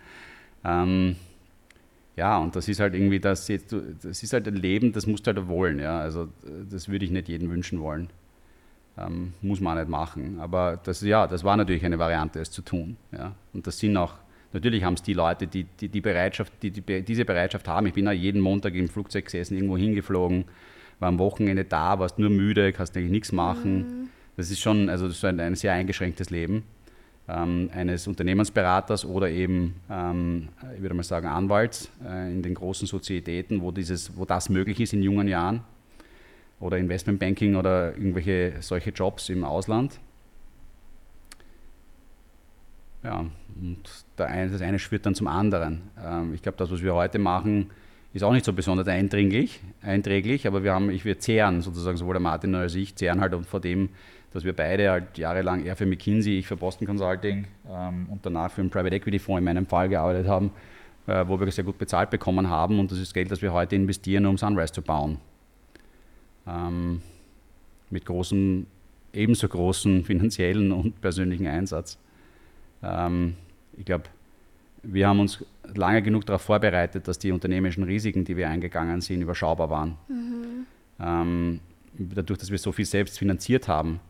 ähm, ja, und das ist halt irgendwie das, das ist halt ein Leben, das musst du halt wollen. Ja? Also das würde ich nicht jedem wünschen wollen. Ähm, muss man auch nicht machen. Aber das, ja, das war natürlich eine Variante, es zu tun. Ja? Und das sind auch, natürlich haben es die Leute, die, die, die Bereitschaft, die, die diese Bereitschaft haben. Ich bin auch jeden Montag im Flugzeug gesessen, irgendwo hingeflogen, war am Wochenende da, warst nur müde, kannst eigentlich nichts machen. Das ist schon, also das ist ein, ein sehr eingeschränktes Leben ähm, eines Unternehmensberaters oder eben, ähm, ich würde mal sagen, Anwalts äh, in den großen Sozietäten, wo, dieses, wo das möglich ist in jungen Jahren. Oder Investmentbanking oder irgendwelche solche Jobs im Ausland. Ja, und eine, das eine führt dann zum anderen. Ähm, ich glaube, das, was wir heute machen, ist auch nicht so besonders eindringlich, einträglich, aber wir haben, ich wir zehren sozusagen, sowohl der Martin als ich, zehren halt vor dem, dass wir beide halt jahrelang, er für McKinsey, ich für Boston Consulting ähm, und danach für einen Private Equity Fonds in meinem Fall gearbeitet haben, äh, wo wir sehr gut bezahlt bekommen haben und das ist Geld, das wir heute investieren, um Sunrise zu bauen. Ähm, mit großem, ebenso großen finanziellen und persönlichen Einsatz. Ähm, ich glaube, wir haben uns lange genug darauf vorbereitet, dass die unternehmerischen Risiken, die wir eingegangen sind, überschaubar waren. Ähm, dadurch, dass wir so viel selbst finanziert haben,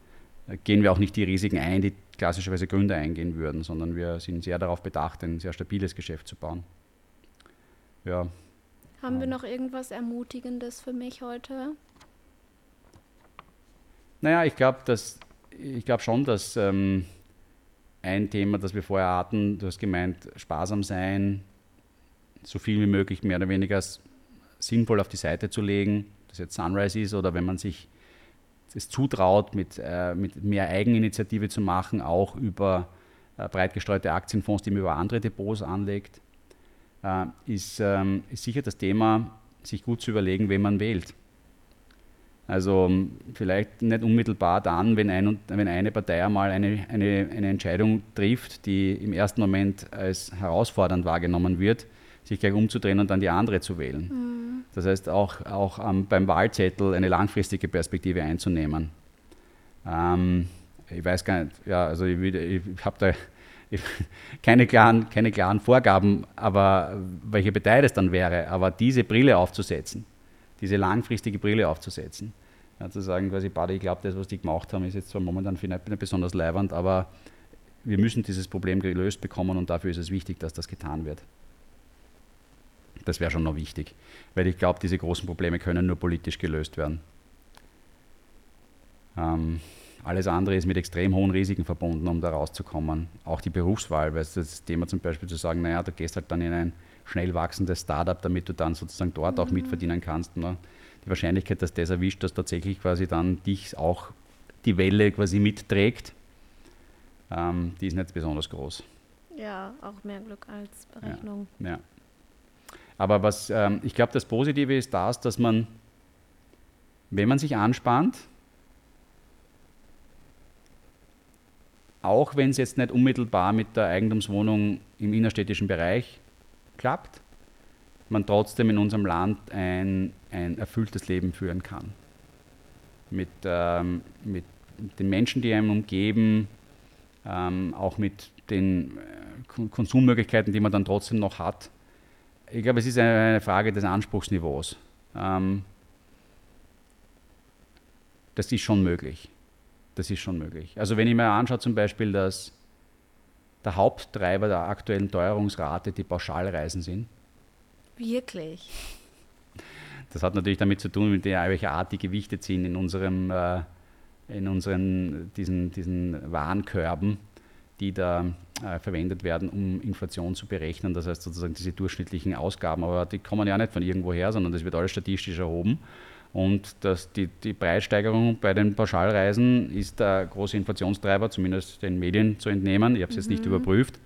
gehen wir auch nicht die Risiken ein, die klassischerweise Gründer eingehen würden, sondern wir sind sehr darauf bedacht, ein sehr stabiles Geschäft zu bauen. Ja, Haben wir noch irgendwas Ermutigendes für mich heute? Naja, ich glaube ich glaub schon, dass ähm, ein Thema, das wir vorher hatten, du hast gemeint, sparsam sein, so viel wie möglich mehr oder weniger sinnvoll auf die Seite zu legen, das jetzt Sunrise ist oder wenn man sich es zutraut, mit, äh, mit mehr Eigeninitiative zu machen, auch über äh, breit gestreute Aktienfonds, die man über andere Depots anlegt, äh, ist, ähm, ist sicher das Thema, sich gut zu überlegen, wen man wählt. Also m, vielleicht nicht unmittelbar dann, wenn, ein, wenn eine Partei einmal eine, eine, eine Entscheidung trifft, die im ersten Moment als herausfordernd wahrgenommen wird, sich gleich umzudrehen und dann die andere zu wählen. Das heißt auch, auch ähm, beim Wahlzettel eine langfristige Perspektive einzunehmen. Ähm, ich weiß gar nicht, ja, also ich, ich habe da keine, klaren, keine klaren Vorgaben, aber welche Partei das dann wäre, aber diese Brille aufzusetzen, diese langfristige Brille aufzusetzen. Ja, zu sagen, quasi, Buddy, ich glaube, das, was die gemacht haben, ist jetzt zwar momentan vielleicht nicht besonders leibernd, aber wir müssen dieses Problem gelöst bekommen und dafür ist es wichtig, dass das getan wird. Das wäre schon noch wichtig, weil ich glaube, diese großen Probleme können nur politisch gelöst werden. Ähm, alles andere ist mit extrem hohen Risiken verbunden, um da rauszukommen. Auch die Berufswahl, weil das Thema zum Beispiel zu sagen, naja, du gehst halt dann in ein schnell wachsendes Startup, damit du dann sozusagen dort auch mitverdienen kannst. Ne? Die Wahrscheinlichkeit, dass das erwischt, dass tatsächlich quasi dann dich auch die Welle quasi mitträgt, ähm, die ist nicht besonders groß. Ja, auch mehr Glück als Berechnung. Ja. Aber was ähm, ich glaube, das Positive ist das, dass man, wenn man sich anspannt, auch wenn es jetzt nicht unmittelbar mit der Eigentumswohnung im innerstädtischen Bereich klappt, man trotzdem in unserem Land ein, ein erfülltes Leben führen kann. Mit, ähm, mit den Menschen, die einem umgeben, ähm, auch mit den äh, Kon- Konsummöglichkeiten, die man dann trotzdem noch hat. ich glaube, es ist eine Frage des Anspruchsniveaus. Ähm, das ist schon möglich. Das ist schon möglich. Also wenn ich mir anschaue zum Beispiel, dass der Haupttreiber der aktuellen Teuerungsrate die Pauschalreisen sind. Wirklich? Das hat natürlich damit zu tun, mit der, welcher Art die gewichtet sind in unserem, äh, in unseren, diesen, diesen Warenkörben, die da äh, verwendet werden, um Inflation zu berechnen. Das heißt sozusagen diese durchschnittlichen Ausgaben, aber die kommen ja nicht von irgendwo her, sondern das wird alles statistisch erhoben. Und das, die, die Preissteigerung bei den Pauschalreisen ist der große Inflationstreiber, zumindest den Medien zu entnehmen. Ich habe es mhm. jetzt nicht mhm. überprüft.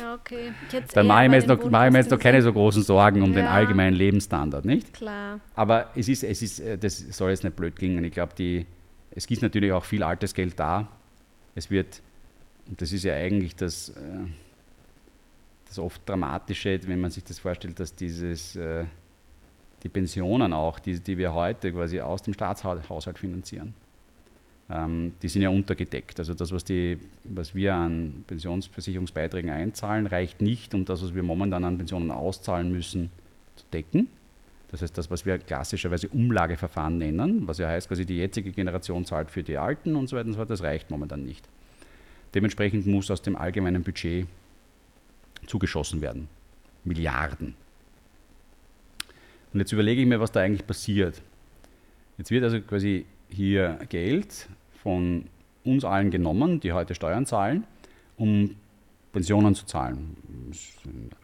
Ja, okay. Dann mache ich mir jetzt, noch, mache ich mir jetzt noch keine so großen Sorgen um ja. den allgemeinen Lebensstandard, nicht? Klar. Aber es ist, es ist, äh, das soll jetzt nicht blöd klingen. Ich glaube, es gibt natürlich auch viel altes Geld da. Es wird, und das ist ja eigentlich das, äh, das oft Dramatische, wenn man sich das vorstellt, dass dieses äh, die Pensionen auch, die, die wir heute quasi aus dem Staatshaushalt finanzieren, ähm, die sind ja untergedeckt. Also das, was, die, was wir an Pensionsversicherungsbeiträgen einzahlen, reicht nicht, um das, was wir momentan an Pensionen auszahlen müssen, zu decken. Das heißt, das, was wir klassischerweise Umlageverfahren nennen, was ja heißt, quasi die jetzige Generation zahlt für die Alten und so weiter und so fort, das reicht momentan nicht. Dementsprechend muss aus dem allgemeinen Budget zugeschossen werden. Milliarden. Und jetzt überlege ich mir, was da eigentlich passiert. Jetzt wird also quasi hier Geld von uns allen genommen, die heute Steuern zahlen, um Pensionen zu zahlen.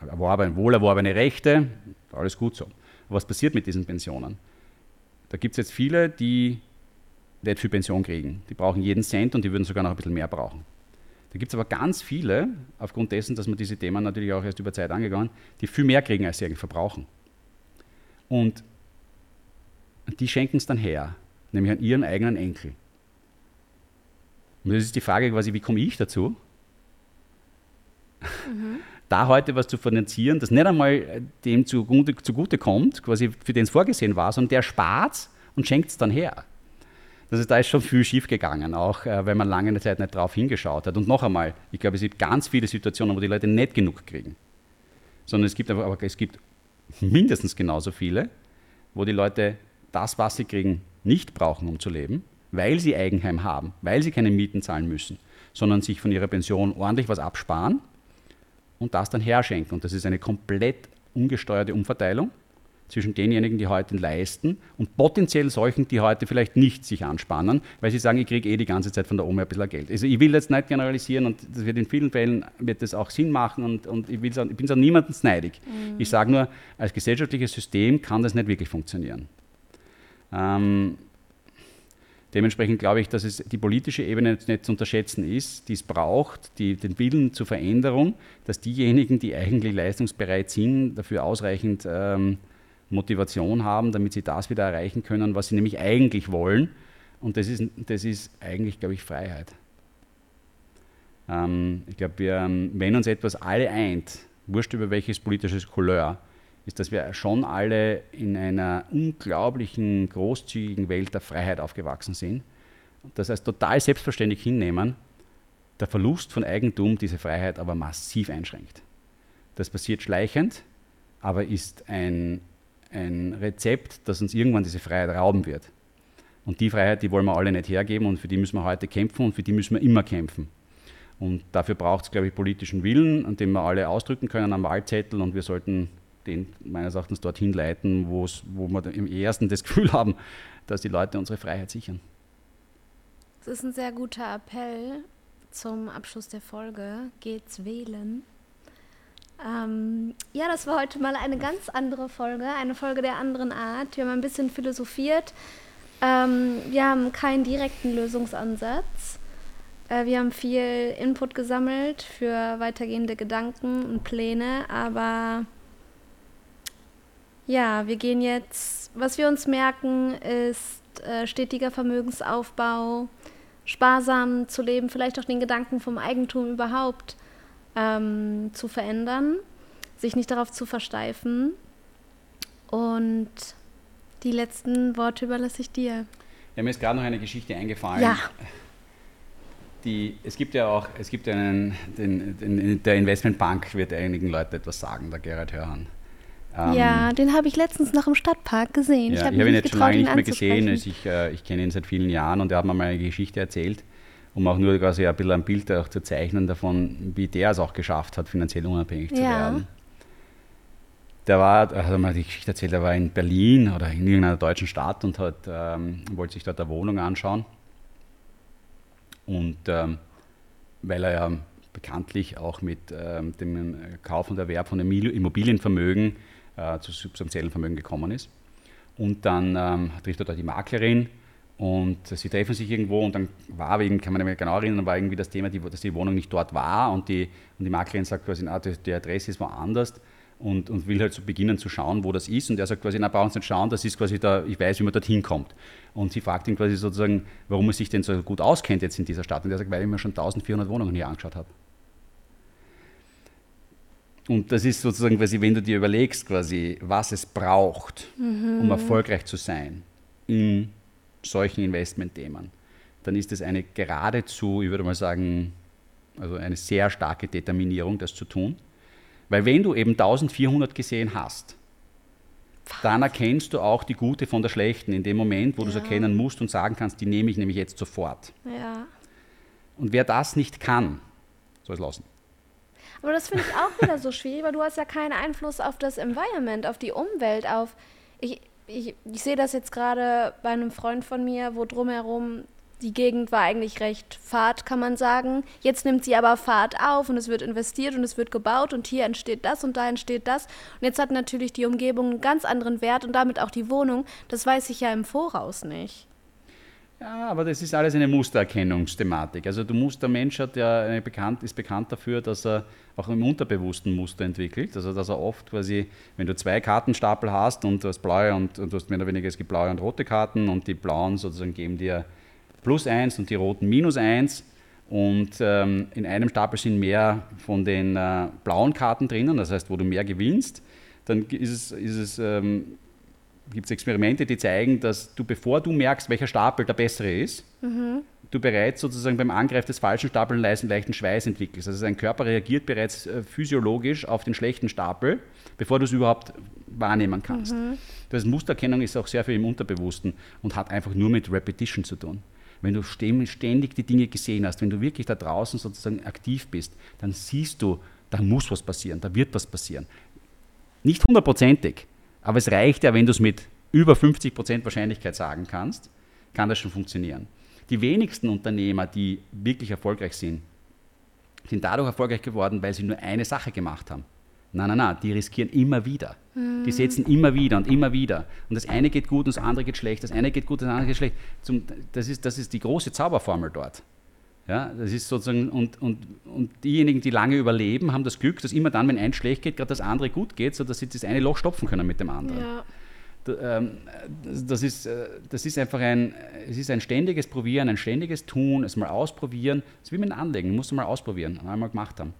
Erworben, wohlerworbene Rechte, alles gut so. Was passiert mit diesen Pensionen? Da gibt es jetzt viele, die nicht viel Pension kriegen. Die brauchen jeden Cent und die würden sogar noch ein bisschen mehr brauchen. Da gibt es aber ganz viele, aufgrund dessen, dass man diese Themen natürlich auch erst über Zeit angegangen, die viel mehr kriegen, als sie eigentlich verbrauchen. Und die schenken es dann her, nämlich an ihren eigenen Enkel. Und das ist die Frage quasi, wie komme ich dazu? Mhm. Da heute was zu finanzieren, das nicht einmal dem zugute, zugute kommt, quasi für den es vorgesehen war, sondern der spart und schenkt es dann her. Das ist, da ist schon viel schief gegangen, auch äh, weil man lange Zeit nicht drauf hingeschaut hat. Und noch einmal, ich glaube, es gibt ganz viele Situationen, wo die Leute nicht genug kriegen. Sondern es gibt, aber es gibt mindestens genauso viele, wo die Leute das, was sie kriegen, nicht brauchen, um zu leben, weil sie Eigenheim haben, weil sie keine Mieten zahlen müssen, sondern sich von ihrer Pension ordentlich was absparen und das dann herschenken. Und das ist eine komplett ungesteuerte Umverteilung zwischen denjenigen, die heute leisten und potenziell solchen, die heute vielleicht nicht sich anspannen, weil sie sagen, ich kriege eh die ganze Zeit von der Oma ein bisschen Geld. Also ich will jetzt nicht generalisieren und das wird in vielen Fällen wird das auch Sinn machen und, und ich, ich bin so niemandem neidig. Mhm. Ich sage nur, als gesellschaftliches System kann das nicht wirklich funktionieren. Ähm, Dementsprechend glaube ich, dass es die politische Ebene nicht zu unterschätzen ist, die es braucht, die, den Willen zur Veränderung, dass diejenigen, die eigentlich leistungsbereit sind, dafür ausreichend ähm, Motivation haben, damit sie das wieder erreichen können, was sie nämlich eigentlich wollen. Und das ist, das ist eigentlich, glaube ich, Freiheit. Ähm, ich glaube, wenn uns etwas alle eint, wurscht über welches politisches Couleur, ist, dass wir schon alle in einer unglaublichen, großzügigen Welt der Freiheit aufgewachsen sind. Das heißt, total selbstverständlich hinnehmen, der Verlust von Eigentum diese Freiheit aber massiv einschränkt. Das passiert schleichend, aber ist ein ein Rezept, das uns irgendwann diese Freiheit rauben wird. Und die Freiheit, die wollen wir alle nicht hergeben und für die müssen wir heute kämpfen und für die müssen wir immer kämpfen. Und dafür braucht es, glaube ich, politischen Willen, an dem wir alle ausdrücken können am Wahlzettel und wir sollten den meines Erachtens dorthin leiten, wo wir im ersten das Gefühl haben, dass die Leute unsere Freiheit sichern. Das ist ein sehr guter Appell zum Abschluss der Folge. Geht's wählen? Ähm, ja, das war heute mal eine ganz andere Folge, eine Folge der anderen Art. Wir haben ein bisschen philosophiert. Ähm, wir haben keinen direkten Lösungsansatz. Äh, wir haben viel Input gesammelt für weitergehende Gedanken und Pläne, aber ja, wir gehen jetzt, was wir uns merken, ist äh, stetiger Vermögensaufbau, sparsam zu leben, vielleicht auch den Gedanken vom Eigentum überhaupt ähm, zu verändern, sich nicht darauf zu versteifen. Und die letzten Worte überlasse ich dir. Ja, mir ist gerade noch eine Geschichte eingefallen. Ja. die, es gibt ja auch, es gibt einen, den, den, der Investmentbank wird einigen Leuten etwas sagen, der Gerhard Hörhan. Ähm, ja, den habe ich letztens noch im Stadtpark gesehen. Ja, ich habe hab ihn jetzt schon lange nicht mehr gesehen. Also ich, äh, ich kenne ihn seit vielen Jahren und er hat mir mal eine Geschichte erzählt, um auch nur quasi ein bisschen ein Bild auch zu zeichnen davon, wie der es auch geschafft hat, finanziell unabhängig zu ja. werden. Der war, hat mal die Geschichte erzählt, er war in Berlin oder in irgendeiner deutschen Stadt und hat, ähm, wollte sich dort eine Wohnung anschauen. Und ähm, weil er ja bekanntlich auch mit ähm, dem Kauf und Erwerb von Immobilienvermögen äh, zu substanziellen Vermögen gekommen ist. Und dann ähm, trifft er da die Maklerin und sie treffen sich irgendwo und dann war wegen, kann man nicht mehr genau erinnern, war irgendwie das Thema, dass die Wohnung nicht dort war und die, und die Maklerin sagt quasi, na, die, die Adresse ist woanders und, und will halt so beginnen zu schauen, wo das ist. Und er sagt quasi, na, brauchen Sie nicht schauen, das ist quasi da, ich weiß, wie man dorthin kommt. Und sie fragt ihn quasi sozusagen, warum er sich denn so gut auskennt jetzt in dieser Stadt. Und er sagt, weil ich mir schon 1400 Wohnungen hier angeschaut habe. Und das ist sozusagen quasi, wenn du dir überlegst, quasi, was es braucht, mhm. um erfolgreich zu sein in solchen Investmentthemen, dann ist es eine geradezu, ich würde mal sagen, also eine sehr starke Determinierung, das zu tun. Weil wenn du eben 1400 gesehen hast, dann erkennst du auch die gute von der schlechten in dem Moment, wo ja. du es erkennen musst und sagen kannst, die nehme ich nämlich jetzt sofort. Ja. Und wer das nicht kann, soll es lassen. Aber das finde ich auch wieder so schwierig, weil du hast ja keinen Einfluss auf das Environment, auf die Umwelt, auf. Ich, ich, ich sehe das jetzt gerade bei einem Freund von mir, wo drumherum die Gegend war eigentlich recht fad, kann man sagen. Jetzt nimmt sie aber Fahrt auf und es wird investiert und es wird gebaut und hier entsteht das und da entsteht das. Und jetzt hat natürlich die Umgebung einen ganz anderen Wert und damit auch die Wohnung. Das weiß ich ja im Voraus nicht. Ja, aber das ist alles eine Mustererkennungsthematik. Also du musst, der Mensch hat ja bekannt, ist bekannt dafür, dass er auch im unterbewussten Muster entwickelt. Also dass er oft quasi, wenn du zwei Kartenstapel hast und du hast blaue und, und du hast mehr oder weniger, es gibt blaue und rote Karten und die blauen sozusagen geben dir plus eins und die roten minus eins. Und ähm, in einem Stapel sind mehr von den äh, blauen Karten drinnen, das heißt, wo du mehr gewinnst. Dann ist es, ist es ähm, gibt es Experimente, die zeigen, dass du, bevor du merkst, welcher Stapel der bessere ist, mhm. du bereits sozusagen beim Angriff des falschen Stapels einen leichten Schweiß entwickelst. Also dein Körper reagiert bereits äh, physiologisch auf den schlechten Stapel, bevor du es überhaupt wahrnehmen kannst. Mhm. Das Mustererkennung ist auch sehr viel im Unterbewussten und hat einfach nur mit Repetition zu tun. Wenn du ständig die Dinge gesehen hast, wenn du wirklich da draußen sozusagen aktiv bist, dann siehst du, da muss was passieren, da wird was passieren. Nicht hundertprozentig, aber es reicht ja, wenn du es mit über 50% Wahrscheinlichkeit sagen kannst, kann das schon funktionieren. Die wenigsten Unternehmer, die wirklich erfolgreich sind, sind dadurch erfolgreich geworden, weil sie nur eine Sache gemacht haben. Nein, nein, nein, die riskieren immer wieder. Die setzen immer wieder und immer wieder. Und das eine geht gut und das andere geht schlecht, das eine geht gut, das andere geht schlecht. Das, ist, das ist die große Zauberformel dort. Ja, das ist sozusagen, und, und, und diejenigen, die lange überleben, haben das Glück, dass immer dann, wenn eins schlecht geht, gerade das andere gut geht, sodass sie das eine Loch stopfen können mit dem anderen. Ja. Ähm, das ist, äh, das ist einfach ein, es ist ein ständiges Probieren, ein ständiges Tun, es mal ausprobieren. Das ist wie mit dem Anlegen, musst du mal ausprobieren, einmal gemacht haben.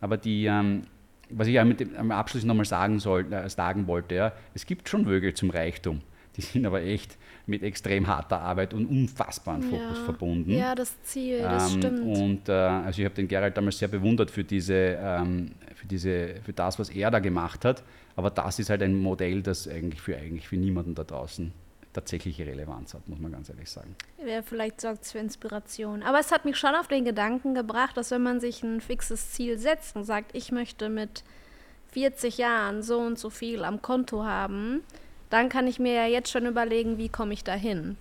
Aber die, ähm, was ich mit dem, am Abschluss nochmal sagen, soll, äh, sagen wollte, ja, es gibt schon Wege zum Reichtum. Die sind aber echt mit extrem harter Arbeit und unfassbaren Fokus ja. verbunden. Ja, das Ziel, das ähm, stimmt. Und äh, also ich habe den Gerald damals sehr bewundert für diese, ähm, für diese, für das, was er da gemacht hat. Aber das ist halt ein Modell, das eigentlich für eigentlich für niemanden da draußen tatsächliche Relevanz hat, muss man ganz ehrlich sagen. Ja, vielleicht sorgt es für Inspiration. Aber es hat mich schon auf den Gedanken gebracht, dass wenn man sich ein fixes Ziel setzt und sagt, ich möchte mit 40 Jahren so und so viel am Konto haben, dann kann ich mir ja jetzt schon überlegen, wie komme ich da hin.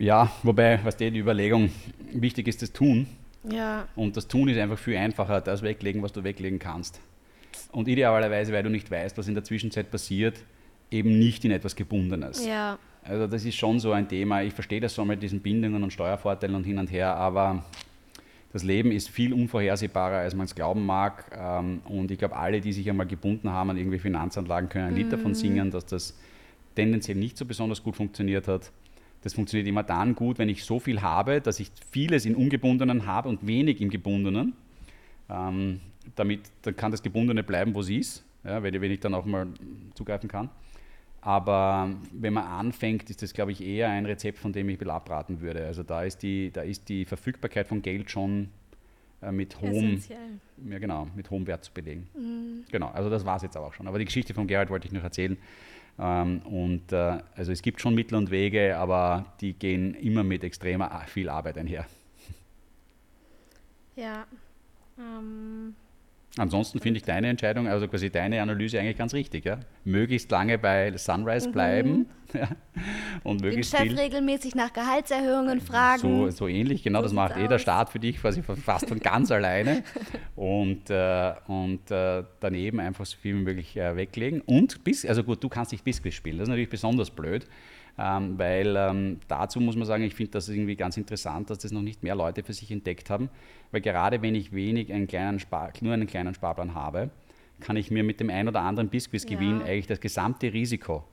Ja, wobei, was die Überlegung, wichtig ist das Tun. Ja. Und das Tun ist einfach viel einfacher, das weglegen, was du weglegen kannst. Und idealerweise, weil du nicht weißt, was in der Zwischenzeit passiert, eben nicht in etwas Gebundenes. Ja. Also das ist schon so ein Thema. Ich verstehe das so mit diesen Bindungen und Steuervorteilen und hin und her, aber das Leben ist viel unvorhersehbarer, als man es glauben mag. Ähm, und ich glaube, alle, die sich einmal gebunden haben an irgendwie Finanzanlagen, können ein Lied mm. davon singen, dass das tendenziell nicht so besonders gut funktioniert hat. Das funktioniert immer dann gut, wenn ich so viel habe, dass ich vieles in ungebundenen habe und wenig im gebundenen. Ähm, damit dann kann das Gebundene bleiben, wo es ist, ja, wenn, wenn ich dann auch mal zugreifen kann. Aber wenn man anfängt, ist das, glaube ich, eher ein Rezept, von dem ich abraten würde. Also da ist die, da ist die Verfügbarkeit von Geld schon äh, mit hohem, ja, genau, mit hohem Wert zu belegen. Mhm. Genau, also das war es jetzt aber auch schon. Aber die Geschichte von Gerhard wollte ich noch erzählen. Ähm, und äh, also es gibt schon Mittel und Wege, aber die gehen immer mit extremer viel Arbeit einher. Ja. Ähm Ansonsten finde ich deine Entscheidung, also quasi deine Analyse eigentlich ganz richtig. Ja? Möglichst lange bei Sunrise mhm. bleiben ja? und möglichst Den Chef viel, regelmäßig nach Gehaltserhöhungen fragen. So, so ähnlich, genau, so das macht eh der Staat für dich quasi fast von ganz alleine. Und, äh, und äh, daneben einfach so viel wie möglich äh, weglegen. Und, bis, also gut, du kannst nicht Biscuit spielen, das ist natürlich besonders blöd. Ähm, weil ähm, dazu muss man sagen, ich finde das irgendwie ganz interessant, dass das noch nicht mehr Leute für sich entdeckt haben, weil gerade wenn ich wenig einen kleinen Spar nur einen kleinen Sparplan habe, kann ich mir mit dem ein oder anderen Biscuits-Gewinn ja. eigentlich das gesamte Risiko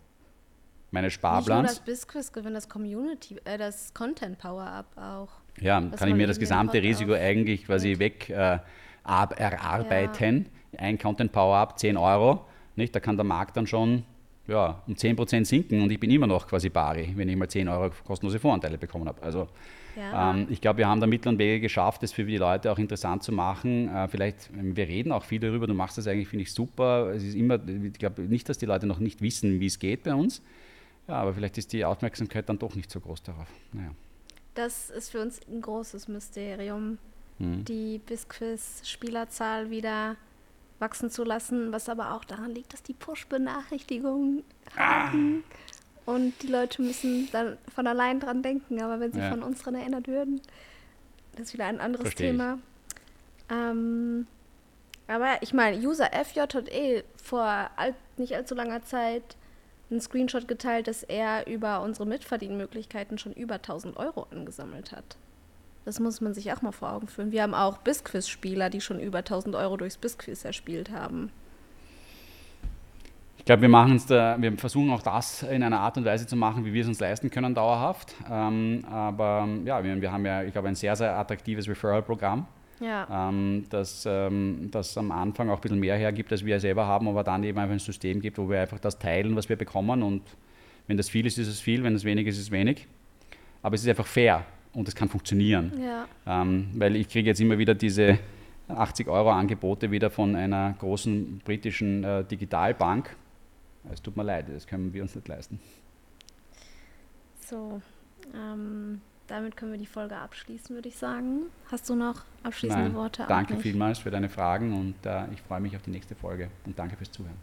meines Sparplans. Nicht nur das Biscuits-Gewinn, das Community, äh, das Content Power-Up auch. Ja, kann ich mir das gesamte Risiko eigentlich quasi weg äh, erarbeiten. Ja. Ein Content Power-Up, 10 Euro. Nicht? Da kann der Markt dann schon ja, um 10% sinken und ich bin immer noch quasi Bari, wenn ich mal 10 Euro kostenlose Voranteile bekommen habe. Also ja. ähm, ich glaube, wir haben da Mittel und Wege geschafft, das für die Leute auch interessant zu machen. Äh, vielleicht, wir reden auch viel darüber, du machst das eigentlich, finde ich, super. Es ist immer, ich glaube nicht, dass die Leute noch nicht wissen, wie es geht bei uns. Ja, aber vielleicht ist die Aufmerksamkeit dann doch nicht so groß darauf. Naja. Das ist für uns ein großes Mysterium. Hm. Die Bisquiz-Spielerzahl wieder wachsen zu lassen, was aber auch daran liegt, dass die Push-Benachrichtigungen ah. haben. Und die Leute müssen dann von allein dran denken, aber wenn sie ja. von uns dran erinnert würden, das ist wieder ein anderes Versteh Thema. Ähm, aber ich meine, User FJ hat eh vor all, nicht allzu langer Zeit einen Screenshot geteilt, dass er über unsere Mitverdienmöglichkeiten schon über 1000 Euro angesammelt hat. Das muss man sich auch mal vor Augen führen. Wir haben auch Bisquiz-Spieler, die schon über 1000 Euro durchs Bisquiz erspielt haben. Ich glaube, wir machen da, wir versuchen auch das in einer Art und Weise zu machen, wie wir es uns leisten können, dauerhaft. Ähm, aber ja, wir, wir, haben ja, ich glaube, ein sehr, sehr attraktives Referral-Programm. Ja. Ähm, das, ähm, das am Anfang auch ein bisschen mehr hergibt, als wir selber haben, aber dann eben einfach ein System gibt, wo wir einfach das teilen, was wir bekommen. Und wenn das viel ist, ist es viel, wenn das wenig ist, ist es wenig. Aber es ist einfach fair und es kann funktionieren. Ja. Ähm, weil ich kriege jetzt immer wieder diese 80 Euro Angebote wieder von einer großen britischen äh, Digitalbank. Es tut mir leid, das können wir uns nicht leisten. So, ähm, damit können wir die Folge abschließen, würde ich sagen. Hast du noch abschließende Nein, Worte? Danke vielmals für deine Fragen und äh, ich freue mich auf die nächste Folge und danke fürs Zuhören.